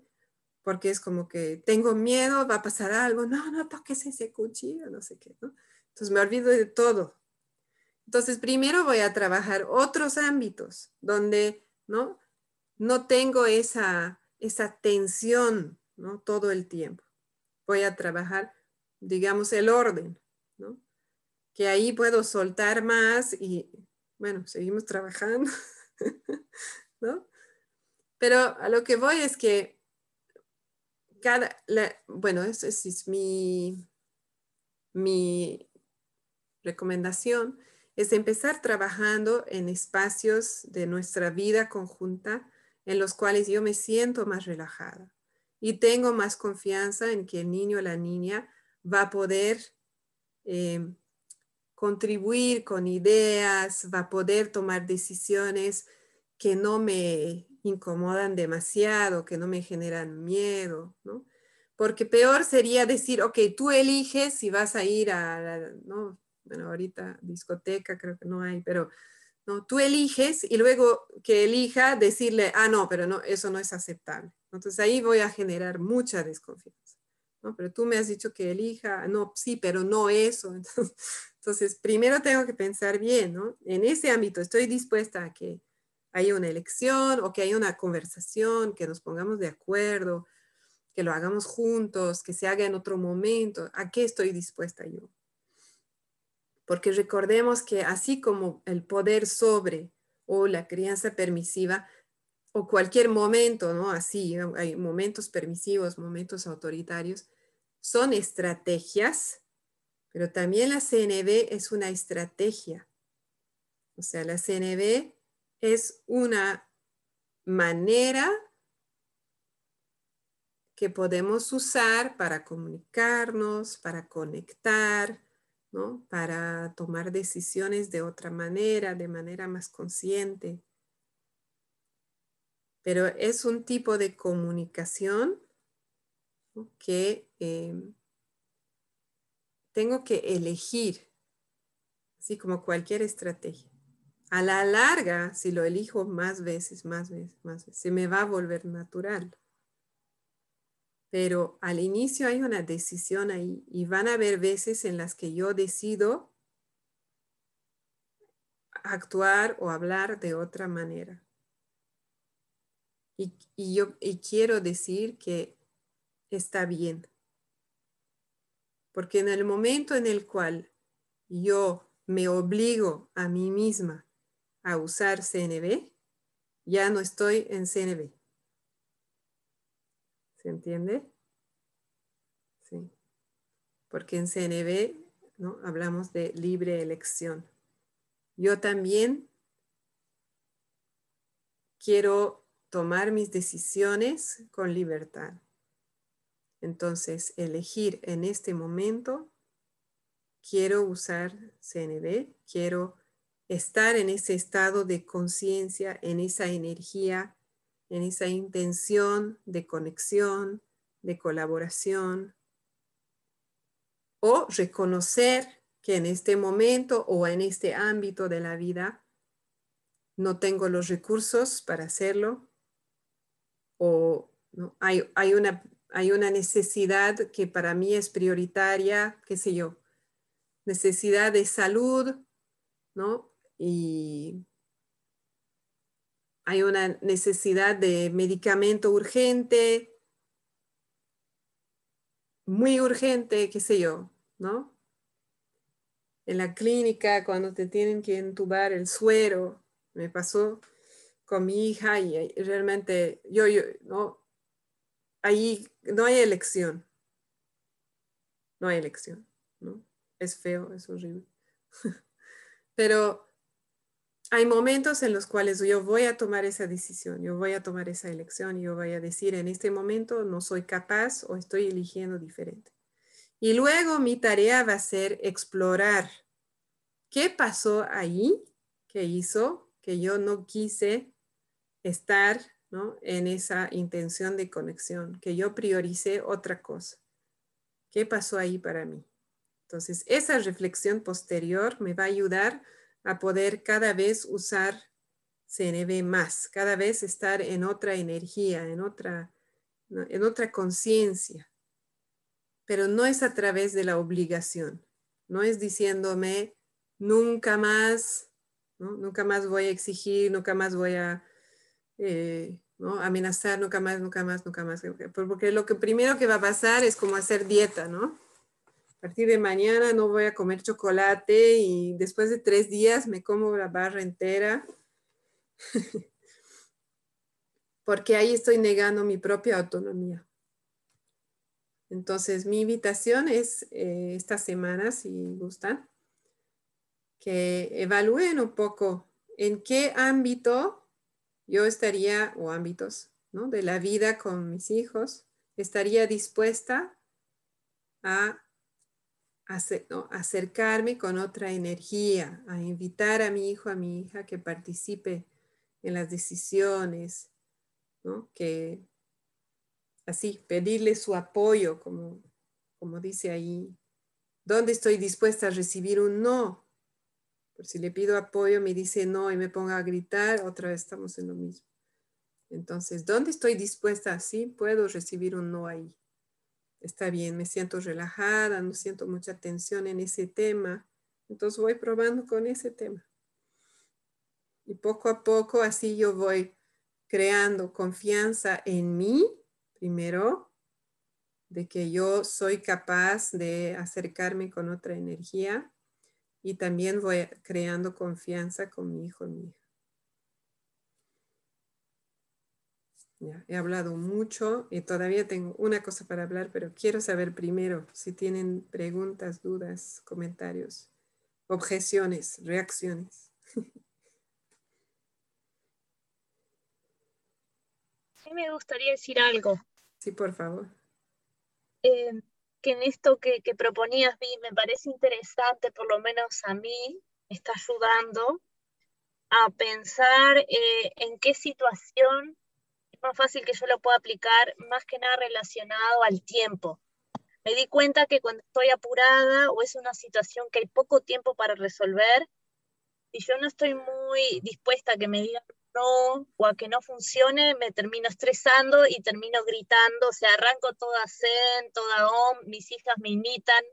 [SPEAKER 1] porque es como que tengo miedo, va a pasar algo, no, no toques ese cuchillo, no sé qué. Entonces me olvido de todo. Entonces primero voy a trabajar otros ámbitos donde, ¿no? No tengo esa, esa tensión, ¿no? Todo el tiempo. Voy a trabajar, digamos, el orden, ¿no? Que ahí puedo soltar más y, bueno, seguimos trabajando. ¿no? Pero a lo que voy es que cada, bueno, esa es mi, mi recomendación, es empezar trabajando en espacios de nuestra vida conjunta en los cuales yo me siento más relajada y tengo más confianza en que el niño o la niña va a poder eh, contribuir con ideas, va a poder tomar decisiones que no me incomodan demasiado, que no me generan miedo, ¿no? Porque peor sería decir, ok, tú eliges si vas a ir a, la, ¿no? Bueno, ahorita discoteca creo que no hay, pero ¿no? Tú eliges y luego que elija decirle, ah, no, pero no, eso no es aceptable. Entonces ahí voy a generar mucha desconfianza. ¿No? Pero tú me has dicho que elija, no, sí, pero no eso. Entonces, entonces, primero tengo que pensar bien, ¿no? En ese ámbito, ¿estoy dispuesta a que haya una elección o que haya una conversación, que nos pongamos de acuerdo, que lo hagamos juntos, que se haga en otro momento? ¿A qué estoy dispuesta yo? Porque recordemos que así como el poder sobre o la crianza permisiva, o cualquier momento, ¿no? Así, hay momentos permisivos, momentos autoritarios, son estrategias pero también la CNB es una estrategia. O sea, la CNB es una manera que podemos usar para comunicarnos, para conectar, ¿no? para tomar decisiones de otra manera, de manera más consciente. Pero es un tipo de comunicación que eh, tengo que elegir, así como cualquier estrategia. a la larga, si lo elijo más veces, más veces, más veces, se me va a volver natural. Pero al inicio hay una decisión ahí y van a haber veces en las que yo decido actuar o hablar de otra manera. Y, yo y quiero decir que está bien. Porque en el momento en el cual yo me obligo a mí misma a usar CNB, ya no estoy en CNB. ¿Se entiende? Sí. Porque en CNB ¿no? hablamos de libre elección. Yo también quiero tomar mis decisiones con libertad. Entonces, elegir en este momento, quiero usar CNB, quiero estar en ese estado de conciencia, en esa energía, en esa intención de conexión, de colaboración, o reconocer que en este momento o en este ámbito de la vida no tengo los recursos para hacerlo, o ¿no? hay, hay, una, hay una necesidad que para mí es prioritaria, qué sé yo, necesidad de salud, ¿no? y hay una necesidad de medicamento urgente, muy urgente, qué sé yo, ¿no? En la clínica, cuando te tienen que entubar el suero, me pasó con mi hija y realmente yo, yo no, ahí no hay elección, no hay elección, ¿no? Es feo, es horrible. Pero hay momentos en los cuales yo voy a tomar esa decisión, yo voy a tomar esa elección, yo voy a decir en este momento no soy capaz o estoy eligiendo diferente. Y luego mi tarea va a ser explorar qué pasó ahí que hizo que yo no quise estar en esa intención de conexión, que yo prioricé otra cosa. ¿Qué pasó ahí para mí? Entonces, esa reflexión posterior me va a ayudar a poder cada vez usar CNB más, cada vez estar en otra energía, en otra, en otra conciencia. Pero no es a través de la obligación, no es diciéndome nunca más, nunca más voy a exigir, nunca más voy a eh, amenazar, nunca más, nunca más, nunca más. Porque lo que primero que va a pasar es como hacer dieta, ¿no? a partir de mañana no voy a comer chocolate y después de tres días me como la barra entera. Porque ahí estoy negando mi propia autonomía. Entonces, mi invitación es eh, esta semana, si gustan, que evalúen un poco en qué ámbito yo estaría, o ámbitos ¿no? de la vida con mis hijos, estaría dispuesta a acercarme con otra energía, a invitar a mi hijo, a mi hija que participe en las decisiones, que así, pedirle su apoyo, como, como dice ahí, ¿dónde estoy dispuesta a recibir un no? Por si le pido apoyo, me dice no y me ponga a gritar, otra vez estamos en lo mismo. Entonces, ¿dónde estoy dispuesta? Sí, puedo recibir un no ahí está bien, me siento relajada, no siento mucha tensión en ese tema. Entonces voy probando con ese tema. Y poco a poco así yo voy creando confianza en mí, primero, de que yo soy capaz de acercarme con otra energía y también voy creando confianza con mi hijo y mi hija. he hablado mucho y todavía tengo una cosa para hablar, pero quiero saber primero si tienen preguntas, dudas, comentarios, objeciones, reacciones.
[SPEAKER 8] Mí me gustaría decir algo.
[SPEAKER 1] Sí, por favor.
[SPEAKER 8] Eh, que en esto que, proponías, Vi, me parece interesante, por lo menos a mí, me está ayudando a pensar eh, en qué situación más fácil que yo lo pueda aplicar más que nada relacionado al tiempo. Me di cuenta que cuando estoy apurada o es una situación que hay poco tiempo para resolver, y yo no estoy muy dispuesta a que me digan no o a que no funcione, me termino estresando y termino gritando, o sea, arranco toda zen, toda om, mis hijas me imitan,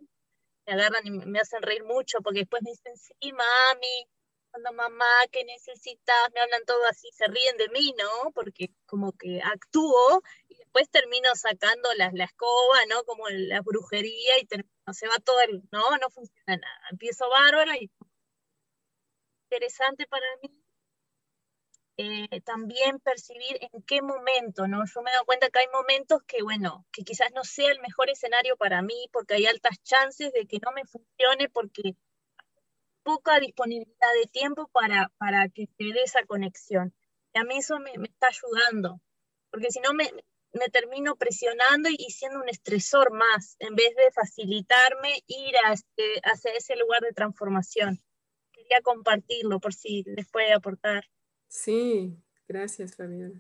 [SPEAKER 8] me agarran y me hacen reír mucho porque después me dicen, sí, mami, cuando mamá, ¿qué necesitas? Me hablan todo así, se ríen de mí, ¿no? Porque como que actúo y después termino sacando la, la escoba, ¿no? Como la brujería y termino, se va todo el, no, no funciona nada. Empiezo bárbaro y interesante para mí eh, también percibir en qué momento, ¿no? Yo me he dado cuenta que hay momentos que, bueno, que quizás no sea el mejor escenario para mí porque hay altas chances de que no me funcione porque poca disponibilidad de tiempo para, para que se dé esa conexión. Y a mí eso me, está ayudando, porque si no me, me termino presionando y, siendo un estresor más, en vez de facilitarme ir a este, hacia ese lugar de transformación. Quería compartirlo por si les puede aportar.
[SPEAKER 1] Sí, gracias Fabiola.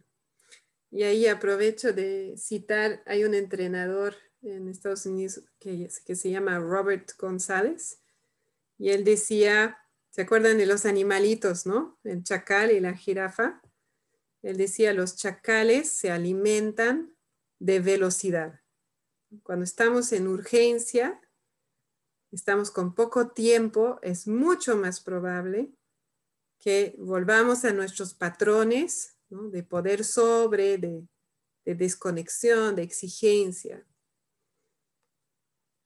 [SPEAKER 1] Y ahí aprovecho de citar, hay un entrenador en Estados Unidos que, que se llama Robert González, y él decía, ¿se acuerdan de los animalitos, no? El chacal y la jirafa. Él decía, los chacales se alimentan de velocidad. Cuando estamos en urgencia, estamos con poco tiempo, es mucho más probable que volvamos a nuestros patrones de poder sobre, de, desconexión, de exigencia.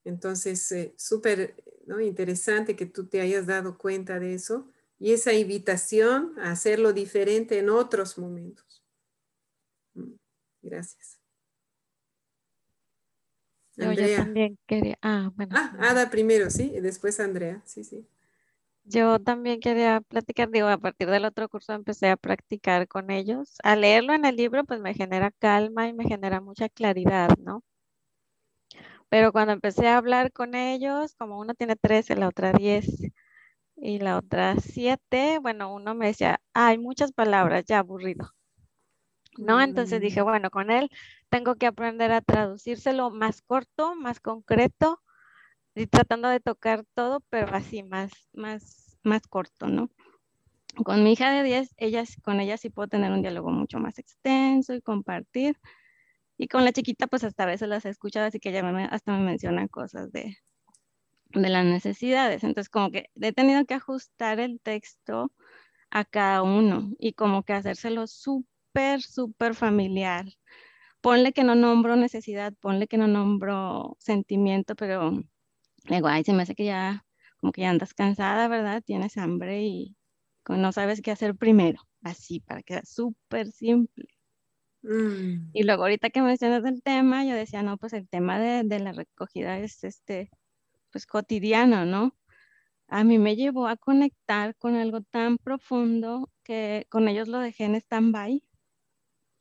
[SPEAKER 1] Entonces, eh, súper Interesante que tú te hayas dado cuenta de eso y esa invitación a hacerlo diferente en otros momentos. Mm, gracias.
[SPEAKER 4] Andrea. Yo también quería, ah, bueno.
[SPEAKER 1] Ah, Ada primero, sí, y después Andrea, sí, sí.
[SPEAKER 4] Yo también quería platicar, digo, a partir del otro curso empecé a practicar con ellos. A leerlo en el libro, pues me genera calma y me genera mucha claridad, ¿no? Pero cuando empecé a hablar con ellos, como uno tiene 13, la otra 10 y la otra 7, bueno, uno me decía, hay muchas palabras, ya aburrido. ¿No? Entonces dije, mm. bueno, con él tengo que aprender a traducírselo más corto, más concreto tratando de tocar todo, pero así más, más, más corto, ¿no? Con mi hija de 10, ella, con ella sí puedo tener un diálogo mucho más extenso y compartir. Y con la chiquita, pues hasta a veces las he escuchado, así que ella me, hasta me menciona cosas de, de las necesidades. Entonces, como que he tenido que ajustar el texto a cada uno y como que hacérselo súper, súper familiar. Ponle que no nombro necesidad, ponle que no nombro sentimiento, pero digo, ay, se me hace que ya, como que ya andas cansada, ¿verdad? Tienes hambre y no sabes qué hacer primero. Así, para que sea súper simple. Mm. Y luego ahorita que mencionas el tema, yo decía, no, pues el tema de, de, la recogida es este, pues cotidiano, ¿no? A mí me llevó a conectar con algo tan profundo que con ellos lo dejé en stand-by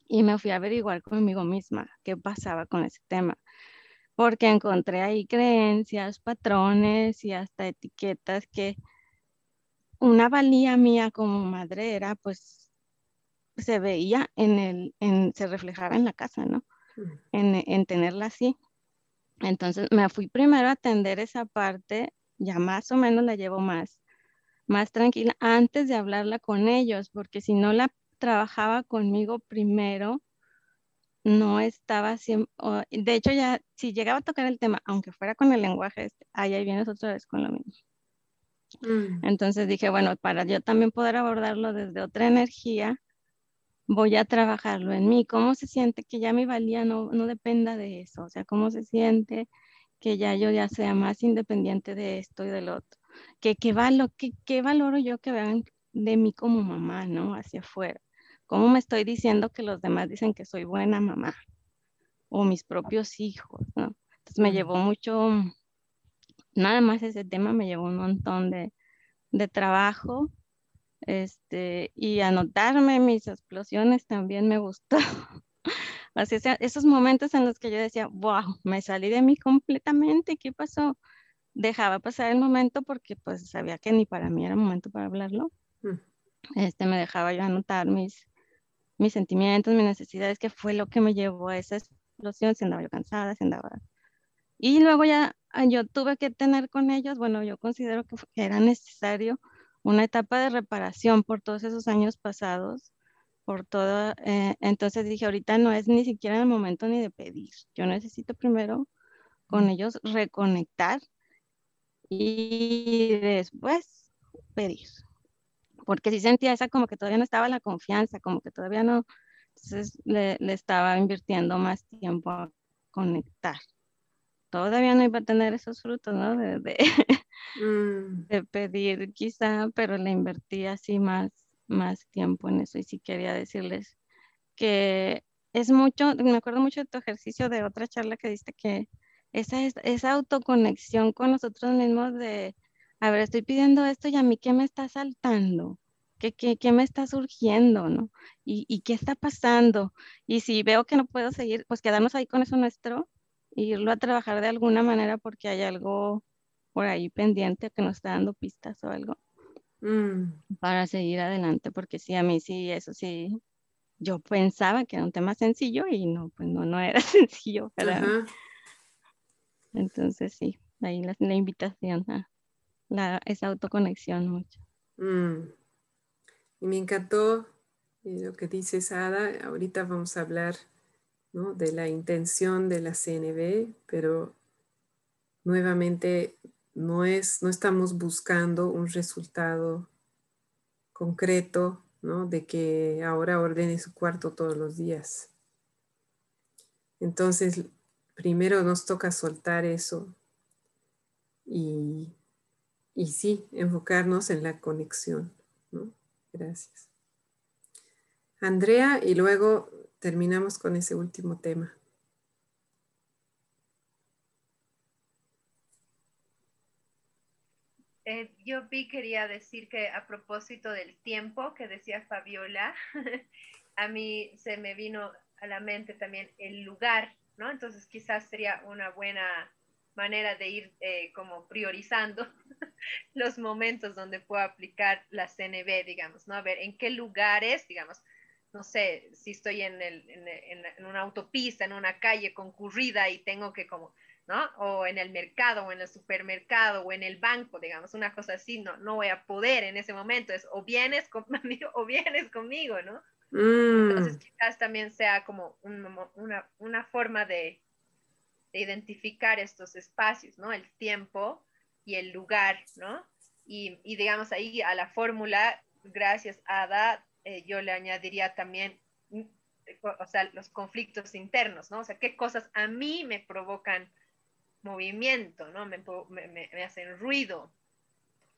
[SPEAKER 4] y me fui a averiguar conmigo misma qué pasaba con ese tema. Porque encontré ahí creencias, patrones y hasta etiquetas que una valía mía como madre era pues se veía en el, en, se reflejaba en la casa, ¿no? En, en tenerla así. Entonces me fui primero a atender esa parte, ya más o menos la llevo más, más tranquila antes de hablarla con ellos, porque si no la trabajaba conmigo primero, no estaba siempre, de hecho ya, si llegaba a tocar el tema, aunque fuera con el lenguaje, este, ahí vienes otra vez con lo mismo. Mm. Entonces dije, bueno, para yo también poder abordarlo desde otra energía, voy a trabajarlo en mí. ¿Cómo se siente que ya mi valía no, no dependa de eso? O sea, ¿cómo se siente que ya yo ya sea más independiente de esto y del otro? ¿Qué, qué, valo, qué, qué valoro yo que vean de mí como mamá, ¿no? Hacia afuera. ¿Cómo me estoy diciendo que los demás dicen que soy buena mamá? O mis propios hijos, ¿no? Entonces me llevó mucho, nada más ese tema me llevó un montón de, de trabajo este, y anotarme mis explosiones también me gustó. Así sea, esos momentos en los que yo decía, wow, me salí de mí completamente, ¿qué pasó? Dejaba pasar el momento porque pues sabía que ni para mí era momento para hablarlo. Mm. Este, me dejaba yo anotar mis, mis sentimientos, mis necesidades, que fue lo que me llevó a esa explosión, si andaba yo cansada, si andaba... Y luego ya ah, yo tuve que tener con ellos, bueno, yo considero que era necesario una etapa de reparación por todos esos años pasados, por todo. Eh, entonces dije, ahorita no es ni siquiera el momento ni de pedir. Yo necesito primero con ellos reconectar y después pedir. Porque sí sentía esa como que todavía no estaba la confianza, como que todavía no. Entonces le, le estaba invirtiendo más tiempo a conectar. Todavía no iba a tener esos frutos, ¿no? De, de, mm. de pedir quizá, pero le invertí así más, más tiempo en eso. Y sí quería decirles que es mucho, me acuerdo mucho de tu ejercicio de otra charla que diste que esa, esa autoconexión con nosotros mismos de, a ver, estoy pidiendo esto y a mí qué me está saltando, qué, qué, qué me está surgiendo, ¿no? Y, y, qué está pasando. Y si veo que no puedo seguir, pues quedarnos ahí con eso nuestro e irlo a trabajar de alguna manera porque hay algo por ahí pendiente que nos está dando pistas o algo. Mm. Para seguir adelante, porque sí, a mí sí, eso sí, yo pensaba que era un tema sencillo y no, pues no, no era sencillo Entonces sí, ahí la, la invitación a la, esa autoconexión mucho. Mm.
[SPEAKER 1] Y me encantó eh, lo que dice Sada. Ahorita vamos a hablar ¿no? de la intención de la CNB, pero nuevamente no, es, no estamos buscando un resultado concreto ¿no? de que ahora ordene su cuarto todos los días. Entonces, primero nos toca soltar eso y, y sí, enfocarnos en la conexión. ¿no? Gracias. Andrea, y luego terminamos con ese último tema.
[SPEAKER 5] Eh, yo vi, quería decir que a propósito del tiempo que decía Fabiola, a mí se me vino a la mente también el lugar, ¿no? Entonces quizás sería una buena manera de ir eh, como priorizando los momentos donde puedo aplicar la CNB, digamos, ¿no? A ver, en qué lugares, digamos, no sé, si estoy en, el, en, en, una autopista, en una calle concurrida y tengo que como, ¿no? O en el mercado, o en el supermercado, o en el banco, digamos, una cosa así, no, no voy a poder en ese momento, es o vienes conmigo o vienes conmigo, ¿no? Mm. Entonces quizás también sea como una, una forma de, identificar estos espacios, ¿no? El tiempo y el lugar, ¿no? Y, y digamos ahí a la fórmula, gracias a Ada, eh, yo le añadiría también, mm, o sea, los conflictos internos, ¿no? O sea, qué cosas a mí me provocan movimiento, ¿no? Me, hacen ruido,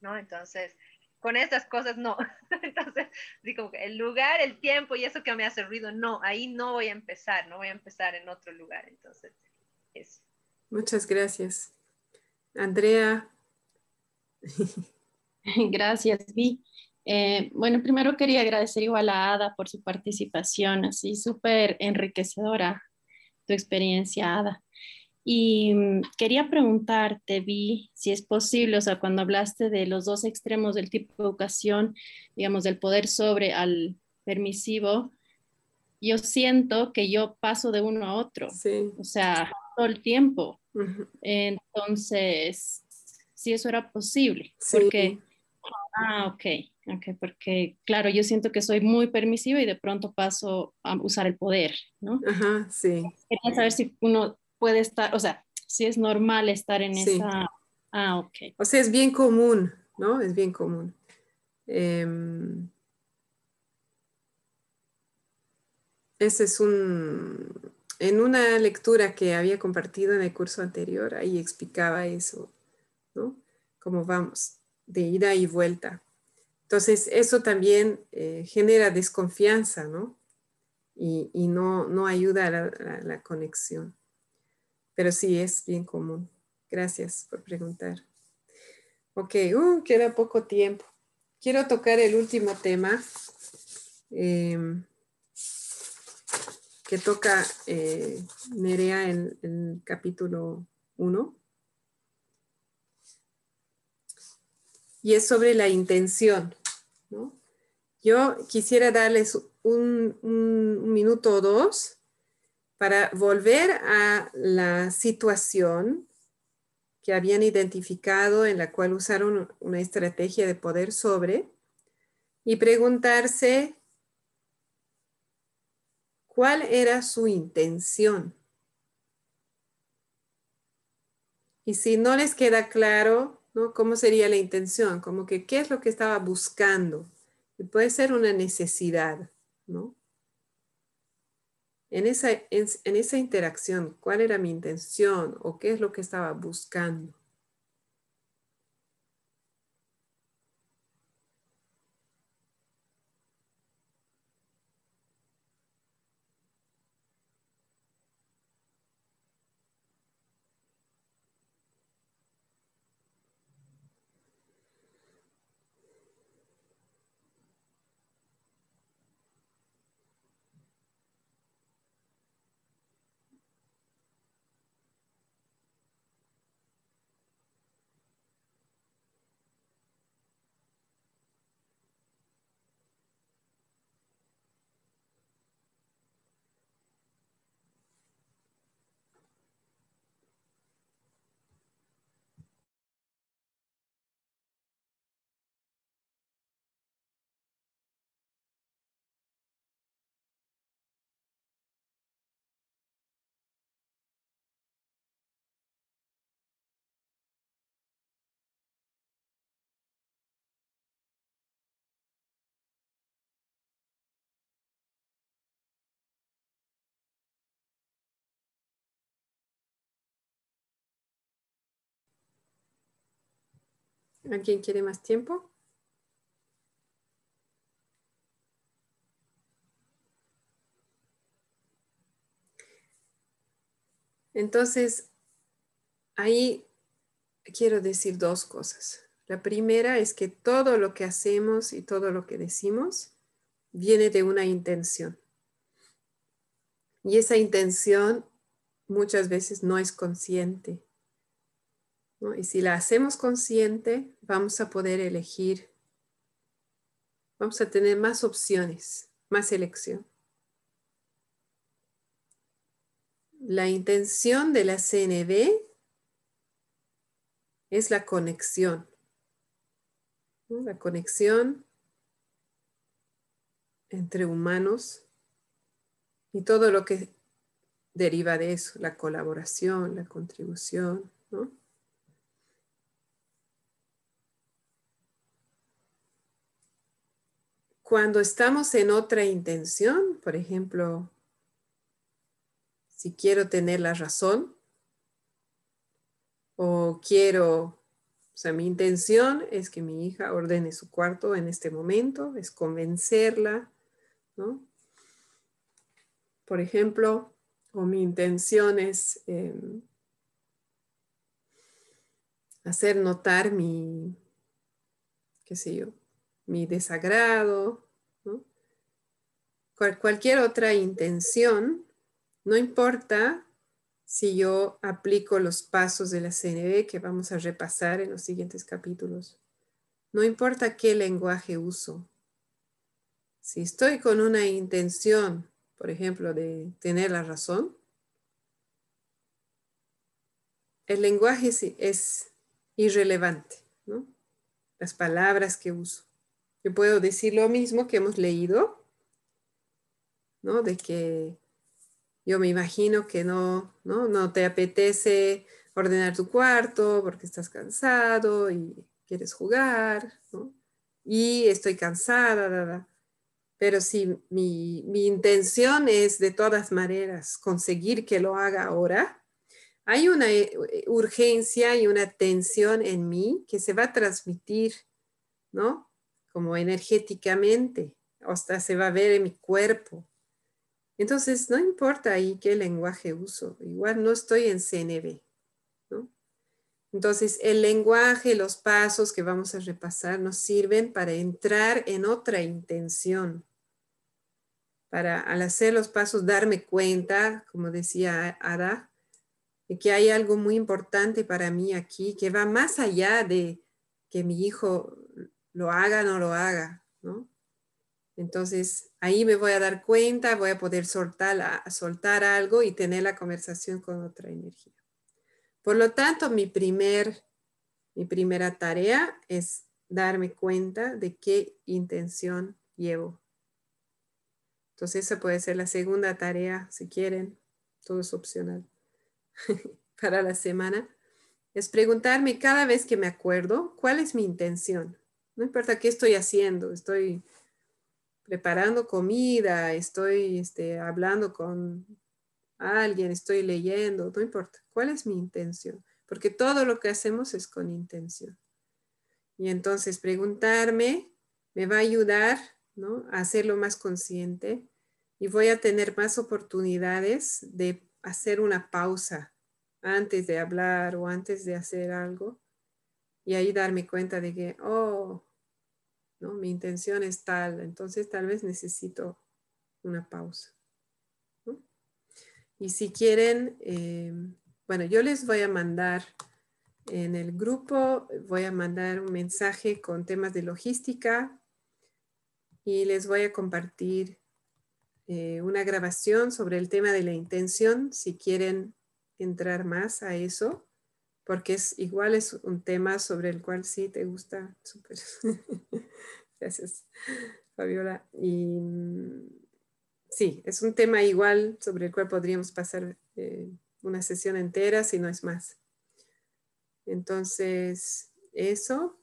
[SPEAKER 5] ¿no? Entonces, con estas cosas no. Entonces, digo, el lugar, el tiempo y eso que me hace ruido, no, ahí no voy a empezar, no voy a empezar en otro lugar. Entonces,
[SPEAKER 1] Muchas gracias. Andrea.
[SPEAKER 9] Gracias, Vi. Eh, bueno, primero quería agradecer igual a Ada por su participación, así súper enriquecedora tu experiencia, Ada. Y mm, quería preguntarte, Vi, si es posible, o sea, cuando hablaste de los dos extremos del tipo de educación, digamos, del poder sobre al permisivo, yo siento que yo paso de uno a otro. Sí. O sea, todo el tiempo. Entonces, si eso era posible, porque, ah, ok, ok, porque claro, yo siento que soy muy permisiva y de pronto paso a usar el poder, ¿no?
[SPEAKER 1] Ajá, sí.
[SPEAKER 9] Quería saber si uno puede estar, o sea, si es normal estar en esa, ah, ok.
[SPEAKER 1] O sea, es bien común, ¿no? Es bien común. Em, ese es un, en una lectura que había compartido en el curso anterior, ahí explicaba eso, ¿no? Cómo vamos, de ida y vuelta. Entonces, eso también eh, genera desconfianza, ¿no? Y, no, no, ayuda a la, conexión. Pero sí, es bien común. Gracias por preguntar. Ok, uh, queda poco tiempo. Quiero tocar el último tema. Em, que toca eh, Nerea en el capítulo 1. Y es sobre la intención. Yo quisiera darles un, un minuto o dos para volver a la situación que habían identificado en la cual usaron una estrategia de poder sobre y preguntarse cuál era su intención. Y si no les queda claro, ¿no? ¿Cómo sería la intención? Como que qué es lo que estaba buscando. Y puede ser una necesidad, ¿no? En esa, en esa interacción, ¿cuál era mi intención o qué es lo que estaba buscando? ¿Alguien quiere más tiempo? Entonces, ahí quiero decir dos cosas. La primera es que todo lo que hacemos y todo lo que decimos viene de una intención. Y esa intención muchas veces no es consciente. Y si la hacemos consciente, vamos a poder elegir, vamos a tener más opciones, más elección. La intención de la CNB es la conexión. La conexión entre humanos y todo lo que deriva de eso, la colaboración, la contribución, ¿no? Cuando estamos en otra intención, por ejemplo, si quiero tener la razón o quiero, o sea, mi intención es que mi hija ordene su cuarto en este momento, es convencerla, ¿no? Por ejemplo, o mi intención es em, hacer notar mi, qué sé yo, mi desagrado, cualquier otra intención, no importa si yo aplico los pasos de la CNB que vamos a repasar en los siguientes capítulos. No importa qué lenguaje uso. Si estoy con una intención, por ejemplo, de tener la razón, el lenguaje es, irrelevante, Las palabras que uso. Yo puedo decir lo mismo que hemos leído, ¿no? De que yo me imagino que no, no, no te apetece ordenar tu cuarto porque estás cansado y quieres jugar, ¿no? Y estoy cansada, pero si mi, mi, intención es de todas maneras conseguir que lo haga ahora, hay una eh, urgencia y una tensión en mí que se va a transmitir, ¿no? Como energéticamente, hasta se va a ver en mi cuerpo. Entonces, no importa ahí qué lenguaje uso, igual no estoy en CNB. ¿no? Entonces, el lenguaje, los pasos que vamos a repasar nos sirven para entrar en otra intención, para al hacer los pasos darme cuenta, como decía Ada, de que hay algo muy importante para mí aquí, que va más allá de que mi hijo lo haga o no lo haga, ¿no? Entonces, ahí me voy a dar cuenta, voy a poder soltar, soltar algo y tener la conversación con otra energía. Por lo tanto, mi, primer, mi primera tarea es darme cuenta de qué intención llevo. Entonces, esa puede ser la segunda tarea, si quieren, todo es opcional para la semana. Es preguntarme cada vez que me acuerdo cuál es mi intención. No importa qué estoy haciendo, estoy preparando comida, estoy este, hablando con alguien, estoy leyendo, no importa. ¿Cuál es mi intención? Porque todo lo que hacemos es con intención. Y entonces preguntarme me va a ayudar ¿no? a hacerlo más consciente y voy a tener más oportunidades de hacer una pausa antes de hablar o antes de hacer algo y ahí darme cuenta de que, oh, ¿no? mi intención es tal, entonces tal vez necesito una pausa. Y si quieren, eh, bueno, yo les voy a mandar en el grupo, voy a mandar un mensaje con temas de logística y les voy a compartir eh, una grabación sobre el tema de la intención, si quieren entrar más a eso, porque es igual es un tema sobre el cual sí te gusta. Súper. Gracias, Fabiola. Y mm, sí, es un tema igual sobre el cual podríamos pasar eh, una sesión entera, si no es más. Entonces, eso.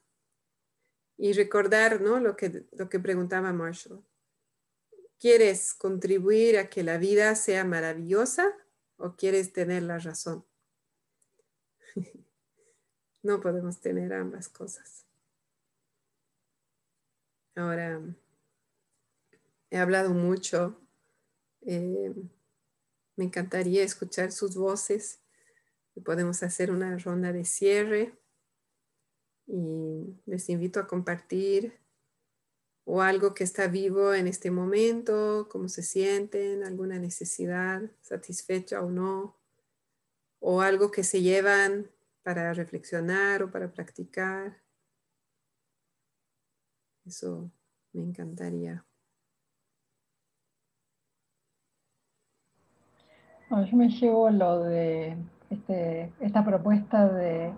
[SPEAKER 1] Y recordar ¿no? lo, que, lo que preguntaba Marshall. ¿Quieres contribuir a que la vida sea maravillosa o quieres tener la razón? No podemos tener ambas cosas. Ahora, he hablado mucho. Eh, me encantaría escuchar sus voces. Podemos hacer una ronda de cierre y les invito a compartir o algo que está vivo en este momento, cómo se sienten, alguna necesidad satisfecha o no, o algo que se llevan para reflexionar o para practicar. Eso me encantaría.
[SPEAKER 7] yo me llevo lo de este, esta propuesta de,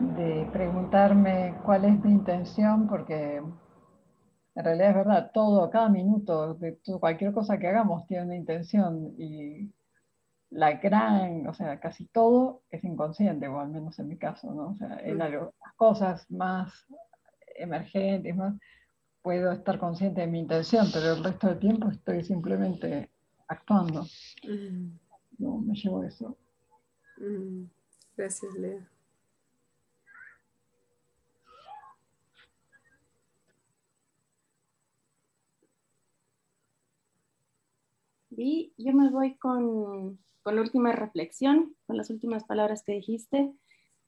[SPEAKER 7] de preguntarme cuál es mi intención, porque en realidad es verdad, todo, cada minuto, cualquier cosa que hagamos tiene una intención y la gran, o sea, casi todo es inconsciente, o al menos en mi caso, ¿no? O sea, en las cosas más emergentes, más, puedo estar consciente de mi intención, pero el resto del tiempo estoy simplemente actuando. Mm. No, me llevo eso.
[SPEAKER 1] Mm. Gracias, Lea.
[SPEAKER 9] Y yo me voy con, con, la última reflexión, con las últimas palabras que dijiste,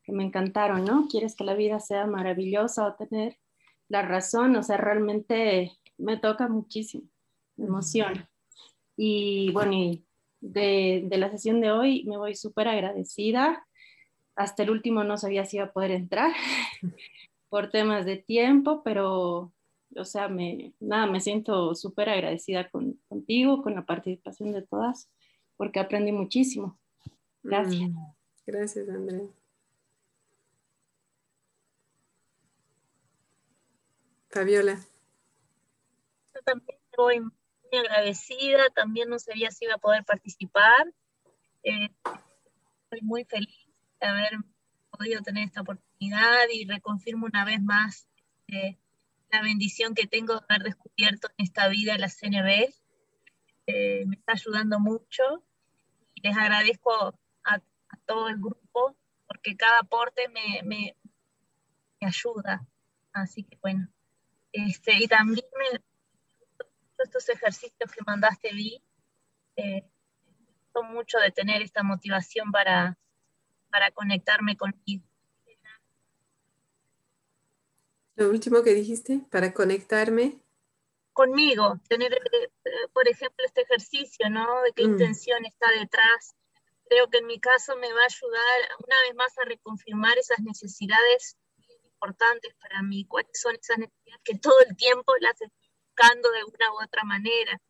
[SPEAKER 9] que me encantaron, ¿no? Quieres que la vida sea maravillosa o tener la razón, o sea, realmente me toca muchísimo, me emociona. Y bueno, y de, de la sesión de hoy me voy súper agradecida. Hasta el último no sabía si iba a poder entrar por temas de tiempo, pero o sea, me, nada, me siento súper agradecida con, contigo, con la participación de todas, porque aprendí muchísimo. Gracias. Mm,
[SPEAKER 1] gracias, Andrea. Fabiola.
[SPEAKER 8] Yo también estoy muy agradecida, también no sabía si iba a poder participar. Eh, estoy muy feliz de haber podido tener esta oportunidad y reconfirmo una vez más eh, la bendición que tengo de haber descubierto en esta vida la CNB. Me está ayudando mucho y les agradezco a, todo el grupo porque cada aporte me, me, ayuda. Así que bueno, este, y también me, estos ejercicios que mandaste vi, eh, mucho de tener esta motivación para, para conectarme conmigo.
[SPEAKER 1] Lo último que dijiste, para conectarme.
[SPEAKER 8] Conmigo, tener, eh, por ejemplo, este ejercicio, ¿no? De qué mm. intención está detrás. Creo que en mi caso me va a ayudar una vez más a reconfirmar esas necesidades importantes para mí. ¿Cuáles son esas necesidades que todo el tiempo las estoy buscando de una u otra manera?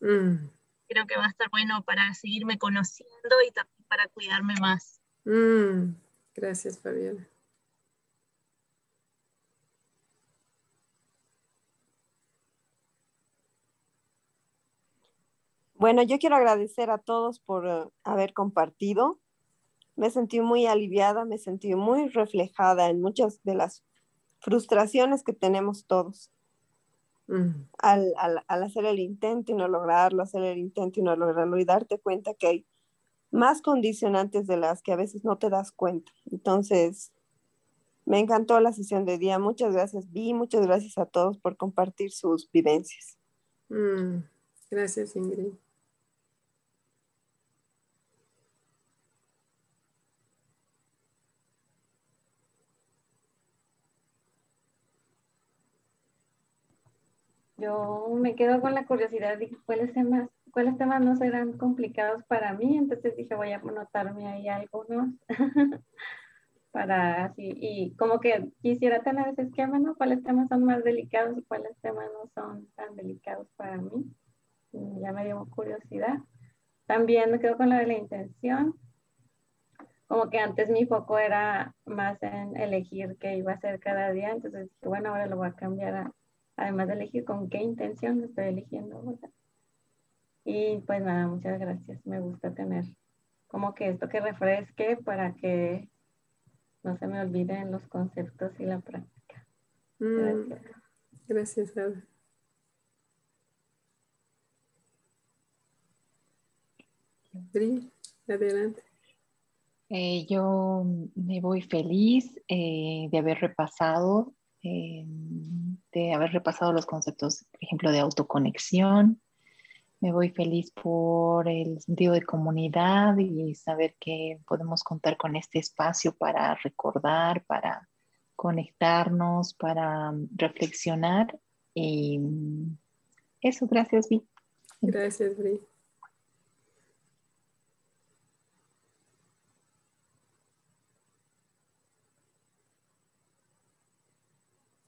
[SPEAKER 8] Mm. Creo que va a estar bueno para seguirme conociendo y también para cuidarme más.
[SPEAKER 1] Mm, gracias, Fabiola.
[SPEAKER 10] Bueno, yo quiero agradecer a todos por eh, haber compartido. Me sentí muy aliviada, me sentí muy reflejada en muchas de las frustraciones que tenemos todos. Mm. Al, hacer el intento y no lograrlo, hacer el intento y no lograrlo y darte cuenta que hay más condicionantes de las que a veces no te das cuenta. Entonces, me encantó la sesión de día. Muchas gracias, Vi. Muchas gracias a todos por compartir sus vivencias.
[SPEAKER 1] Mm. Gracias, Ingrid.
[SPEAKER 4] Yo me quedo con la curiosidad de cuáles temas, cuáles temas no serán complicados para mí, entonces dije voy a anotarme ahí algunos para así, y como que quisiera tener ese esquema, ¿no? ¿Cuáles temas son más delicados y cuáles temas no son tan delicados para mí? Ya me dio curiosidad. También me quedo con la de la intención. Como que antes mi foco era más en elegir qué iba a hacer cada día, entonces dije, bueno, ahora lo voy a cambiar a además de elegir con qué intención estoy eligiendo. Y pues nada, muchas gracias. Me gusta tener como que esto que refresque para que no se me olviden los conceptos y la práctica.
[SPEAKER 1] Mm, gracias. Gracias, adelante.
[SPEAKER 6] Eh, yo me voy feliz eh, de haber repasado eh, de haber repasado los conceptos, por ejemplo, de autoconexión. Me voy feliz por el sentido de comunidad y saber que podemos contar con este espacio para recordar, para conectarnos, para reflexionar. Y eso, gracias, Vi.
[SPEAKER 1] Gracias, Bri.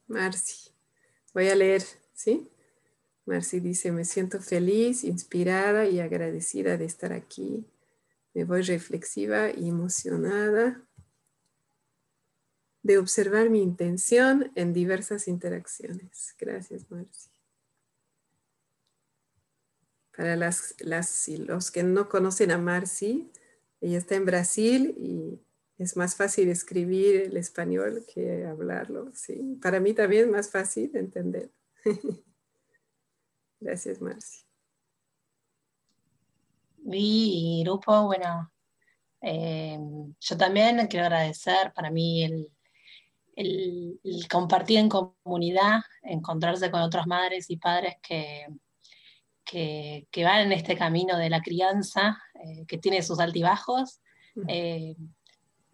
[SPEAKER 1] Marci. Voy a leer, ¿sí? Marci dice, me siento feliz, inspirada y agradecida de estar aquí. Me voy reflexiva y emocionada de observar mi intención en diversas interacciones. Gracias, Marci. Para los que no conocen a Marci, ella está en Brasil y es más fácil escribir el español que hablarlo, sí. Para mí también es más fácil entender. Gracias, Marci.
[SPEAKER 11] Mi grupo, bueno, eh, yo también quiero agradecer para mí el, compartir en comunidad, encontrarse con otras madres y padres que, que, van en este camino de la crianza, eh, que tiene sus altibajos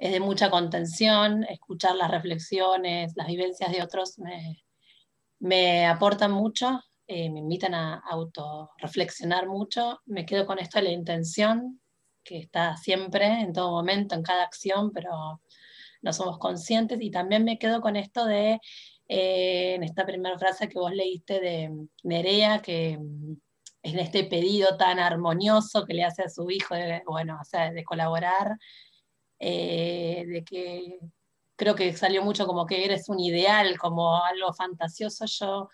[SPEAKER 11] es de mucha contención, escuchar las reflexiones, las vivencias de otros me, aportan mucho, eh, me invitan a autorreflexionar mucho, me quedo con esto de la intención, que está siempre, en todo momento, en cada acción, pero no somos conscientes, y también me quedo con esto de, eh, en esta primera frase que vos leíste de Nerea, que mm, en este pedido tan armonioso que le hace a su hijo, de, bueno, o sea, de colaborar, eh, de que creo que salió mucho como que eres un ideal, como algo fantasioso, yo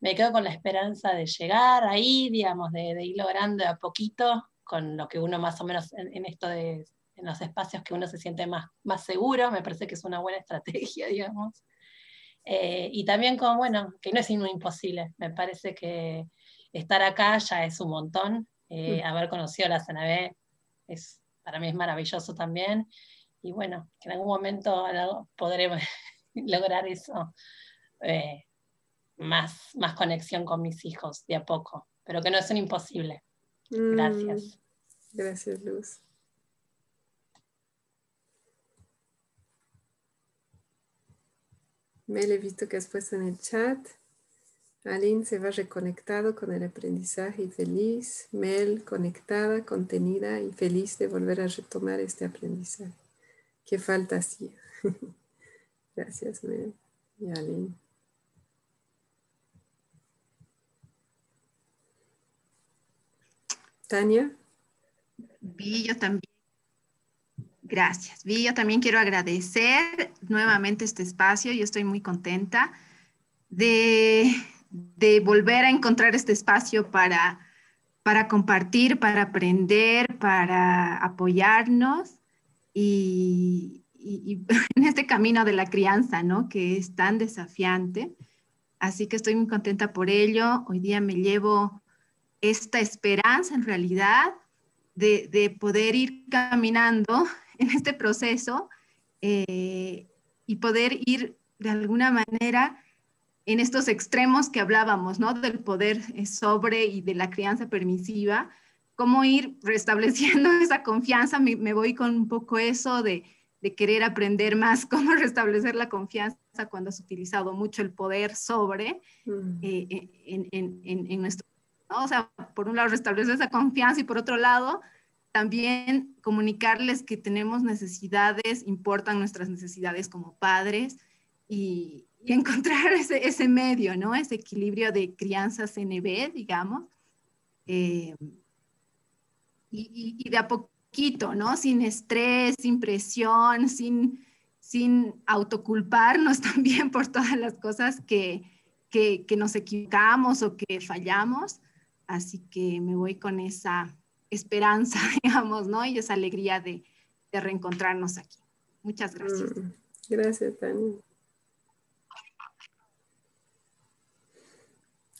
[SPEAKER 11] me quedo con la esperanza de llegar ahí, digamos, de, ir logrando a poquito con lo que uno más o menos en, esto de en los espacios que uno se siente más, más seguro, me parece que es una buena estrategia, digamos. Eh, y también como, bueno, que no es imposible, me parece que estar acá ya es un montón, eh, mm. haber conocido la CNB es, para mí es maravilloso también, y bueno, que en algún momento podremos lograr eso, eh, más, más conexión con mis hijos de a poco, pero que no es un imposible. Gracias.
[SPEAKER 1] Mm, gracias, Luz. Mel, he visto que has puesto en el chat. Aline se va reconectado con el aprendizaje y feliz. Mel conectada, contenida y feliz de volver a retomar este aprendizaje. Qué falta hacía. Gracias, Mel y Aline. Tania.
[SPEAKER 12] Vi yo también. Gracias. Vi, yo también quiero agradecer nuevamente este espacio. Yo estoy muy contenta de, de volver a encontrar este espacio para, para compartir, para aprender, para apoyarnos y, en este camino de la crianza, ¿no? Que es tan desafiante. Así que estoy muy contenta por ello. Hoy día me llevo esta esperanza en realidad de, de poder ir caminando en este proceso eh, y poder ir de alguna manera en estos extremos que hablábamos, ¿no? Del poder eh, sobre y de la crianza permisiva, cómo ir restableciendo esa confianza. Me, me voy con un poco eso de, de, querer aprender más cómo restablecer la confianza cuando has utilizado mucho el poder sobre mm. eh, en, en, en, nuestro... ¿no? O sea, por un lado restablecer esa confianza y por otro lado también comunicarles que tenemos necesidades, importan nuestras necesidades como padres y, encontrar ese, ese, medio, ¿no? Ese equilibrio de crianza CNB, digamos. Eh, y, y, de a poquito, ¿no? Sin estrés, sin presión, sin, sin autoculparnos también por todas las cosas que, que, que nos equivocamos o que fallamos. Así que me voy con esa esperanza, digamos, ¿no? Y esa alegría de, de reencontrarnos aquí. Muchas gracias. Mm,
[SPEAKER 1] gracias, Tania.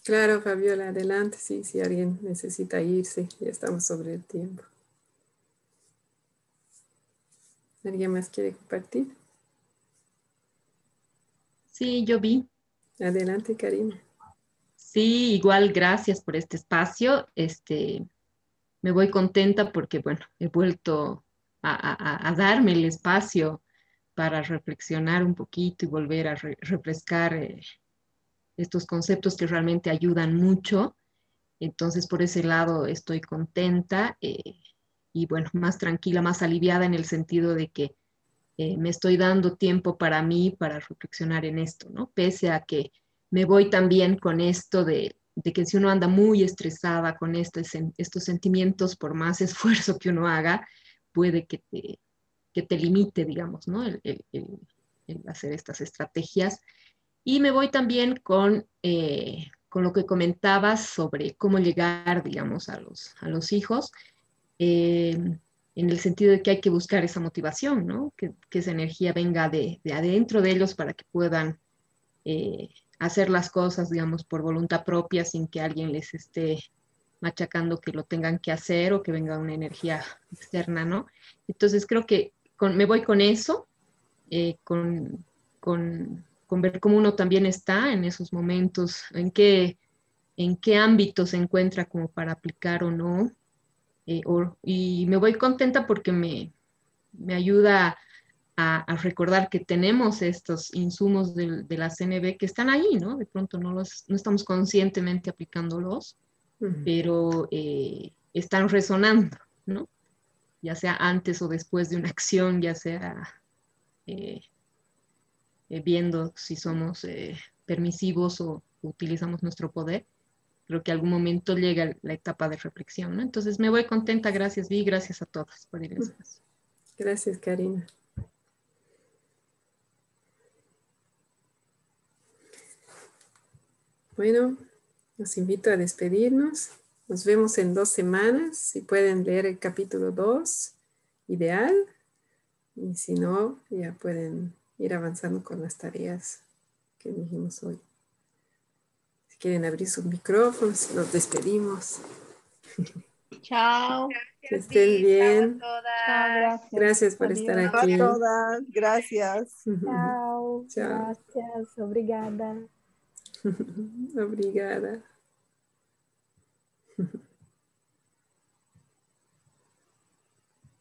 [SPEAKER 1] Claro, Fabiola, adelante, sí, si alguien necesita irse, ya estamos sobre el tiempo. ¿Alguien más quiere compartir?
[SPEAKER 13] Sí, yo vi.
[SPEAKER 1] Adelante, Karina.
[SPEAKER 13] Sí, igual gracias por este espacio. Este, me voy contenta porque, bueno, he vuelto a, darme el espacio para reflexionar un poquito y volver a refrescar eh, estos conceptos que realmente ayudan mucho. Entonces, por ese lado estoy contenta eh, y, bueno, más tranquila, más aliviada en el sentido de que eh, me estoy dando tiempo para mí, para reflexionar en esto, ¿no? Pese a que me voy también con esto de de que si uno anda muy estresada con estos, estos sentimientos, por más esfuerzo que uno haga, puede que te, que te limite, digamos, ¿no? El, hacer estas estrategias. Y me voy también con, eh, con lo que comentabas sobre cómo llegar, digamos, a los, a los hijos, eh, en el sentido de que hay que buscar esa motivación, ¿no? Que, esa energía venga de, de, adentro de ellos para que puedan eh, hacer las cosas, digamos, por voluntad propia, sin que alguien les esté machacando que lo tengan que hacer o que venga una energía externa, ¿no? Entonces creo que me voy con eso, eh, con, con, ver cómo uno también está en esos momentos, en qué, en qué ámbito se encuentra como para aplicar o no. Eh, y me voy contenta porque me, me ayuda a, recordar que tenemos estos insumos de, la CNB que están ahí, ¿no? De pronto no, los, no estamos conscientemente aplicándolos, pero eh, están resonando, ¿no? Ya sea antes o después de una acción, ya sea eh, eh, viendo si somos permisivos o utilizamos nuestro poder. Creo que algún momento llega la etapa de reflexión, ¿no? Entonces me voy contenta, gracias Vi, gracias a todas por el espacio.
[SPEAKER 1] Gracias, Karina. Bueno, los invito a despedirnos. Nos vemos en dos semanas. Si pueden leer el capítulo 2, ideal. Y si no, ya pueden ir avanzando con las tareas que dijimos hoy. Si quieren abrir sus micrófonos, nos despedimos.
[SPEAKER 5] Chao.
[SPEAKER 1] Que estén bien.
[SPEAKER 10] gracias.
[SPEAKER 1] gracias. por estar aquí.
[SPEAKER 10] todas. Gracias.
[SPEAKER 1] Chao.
[SPEAKER 14] Gracias. Obrigada.
[SPEAKER 1] Obrigada.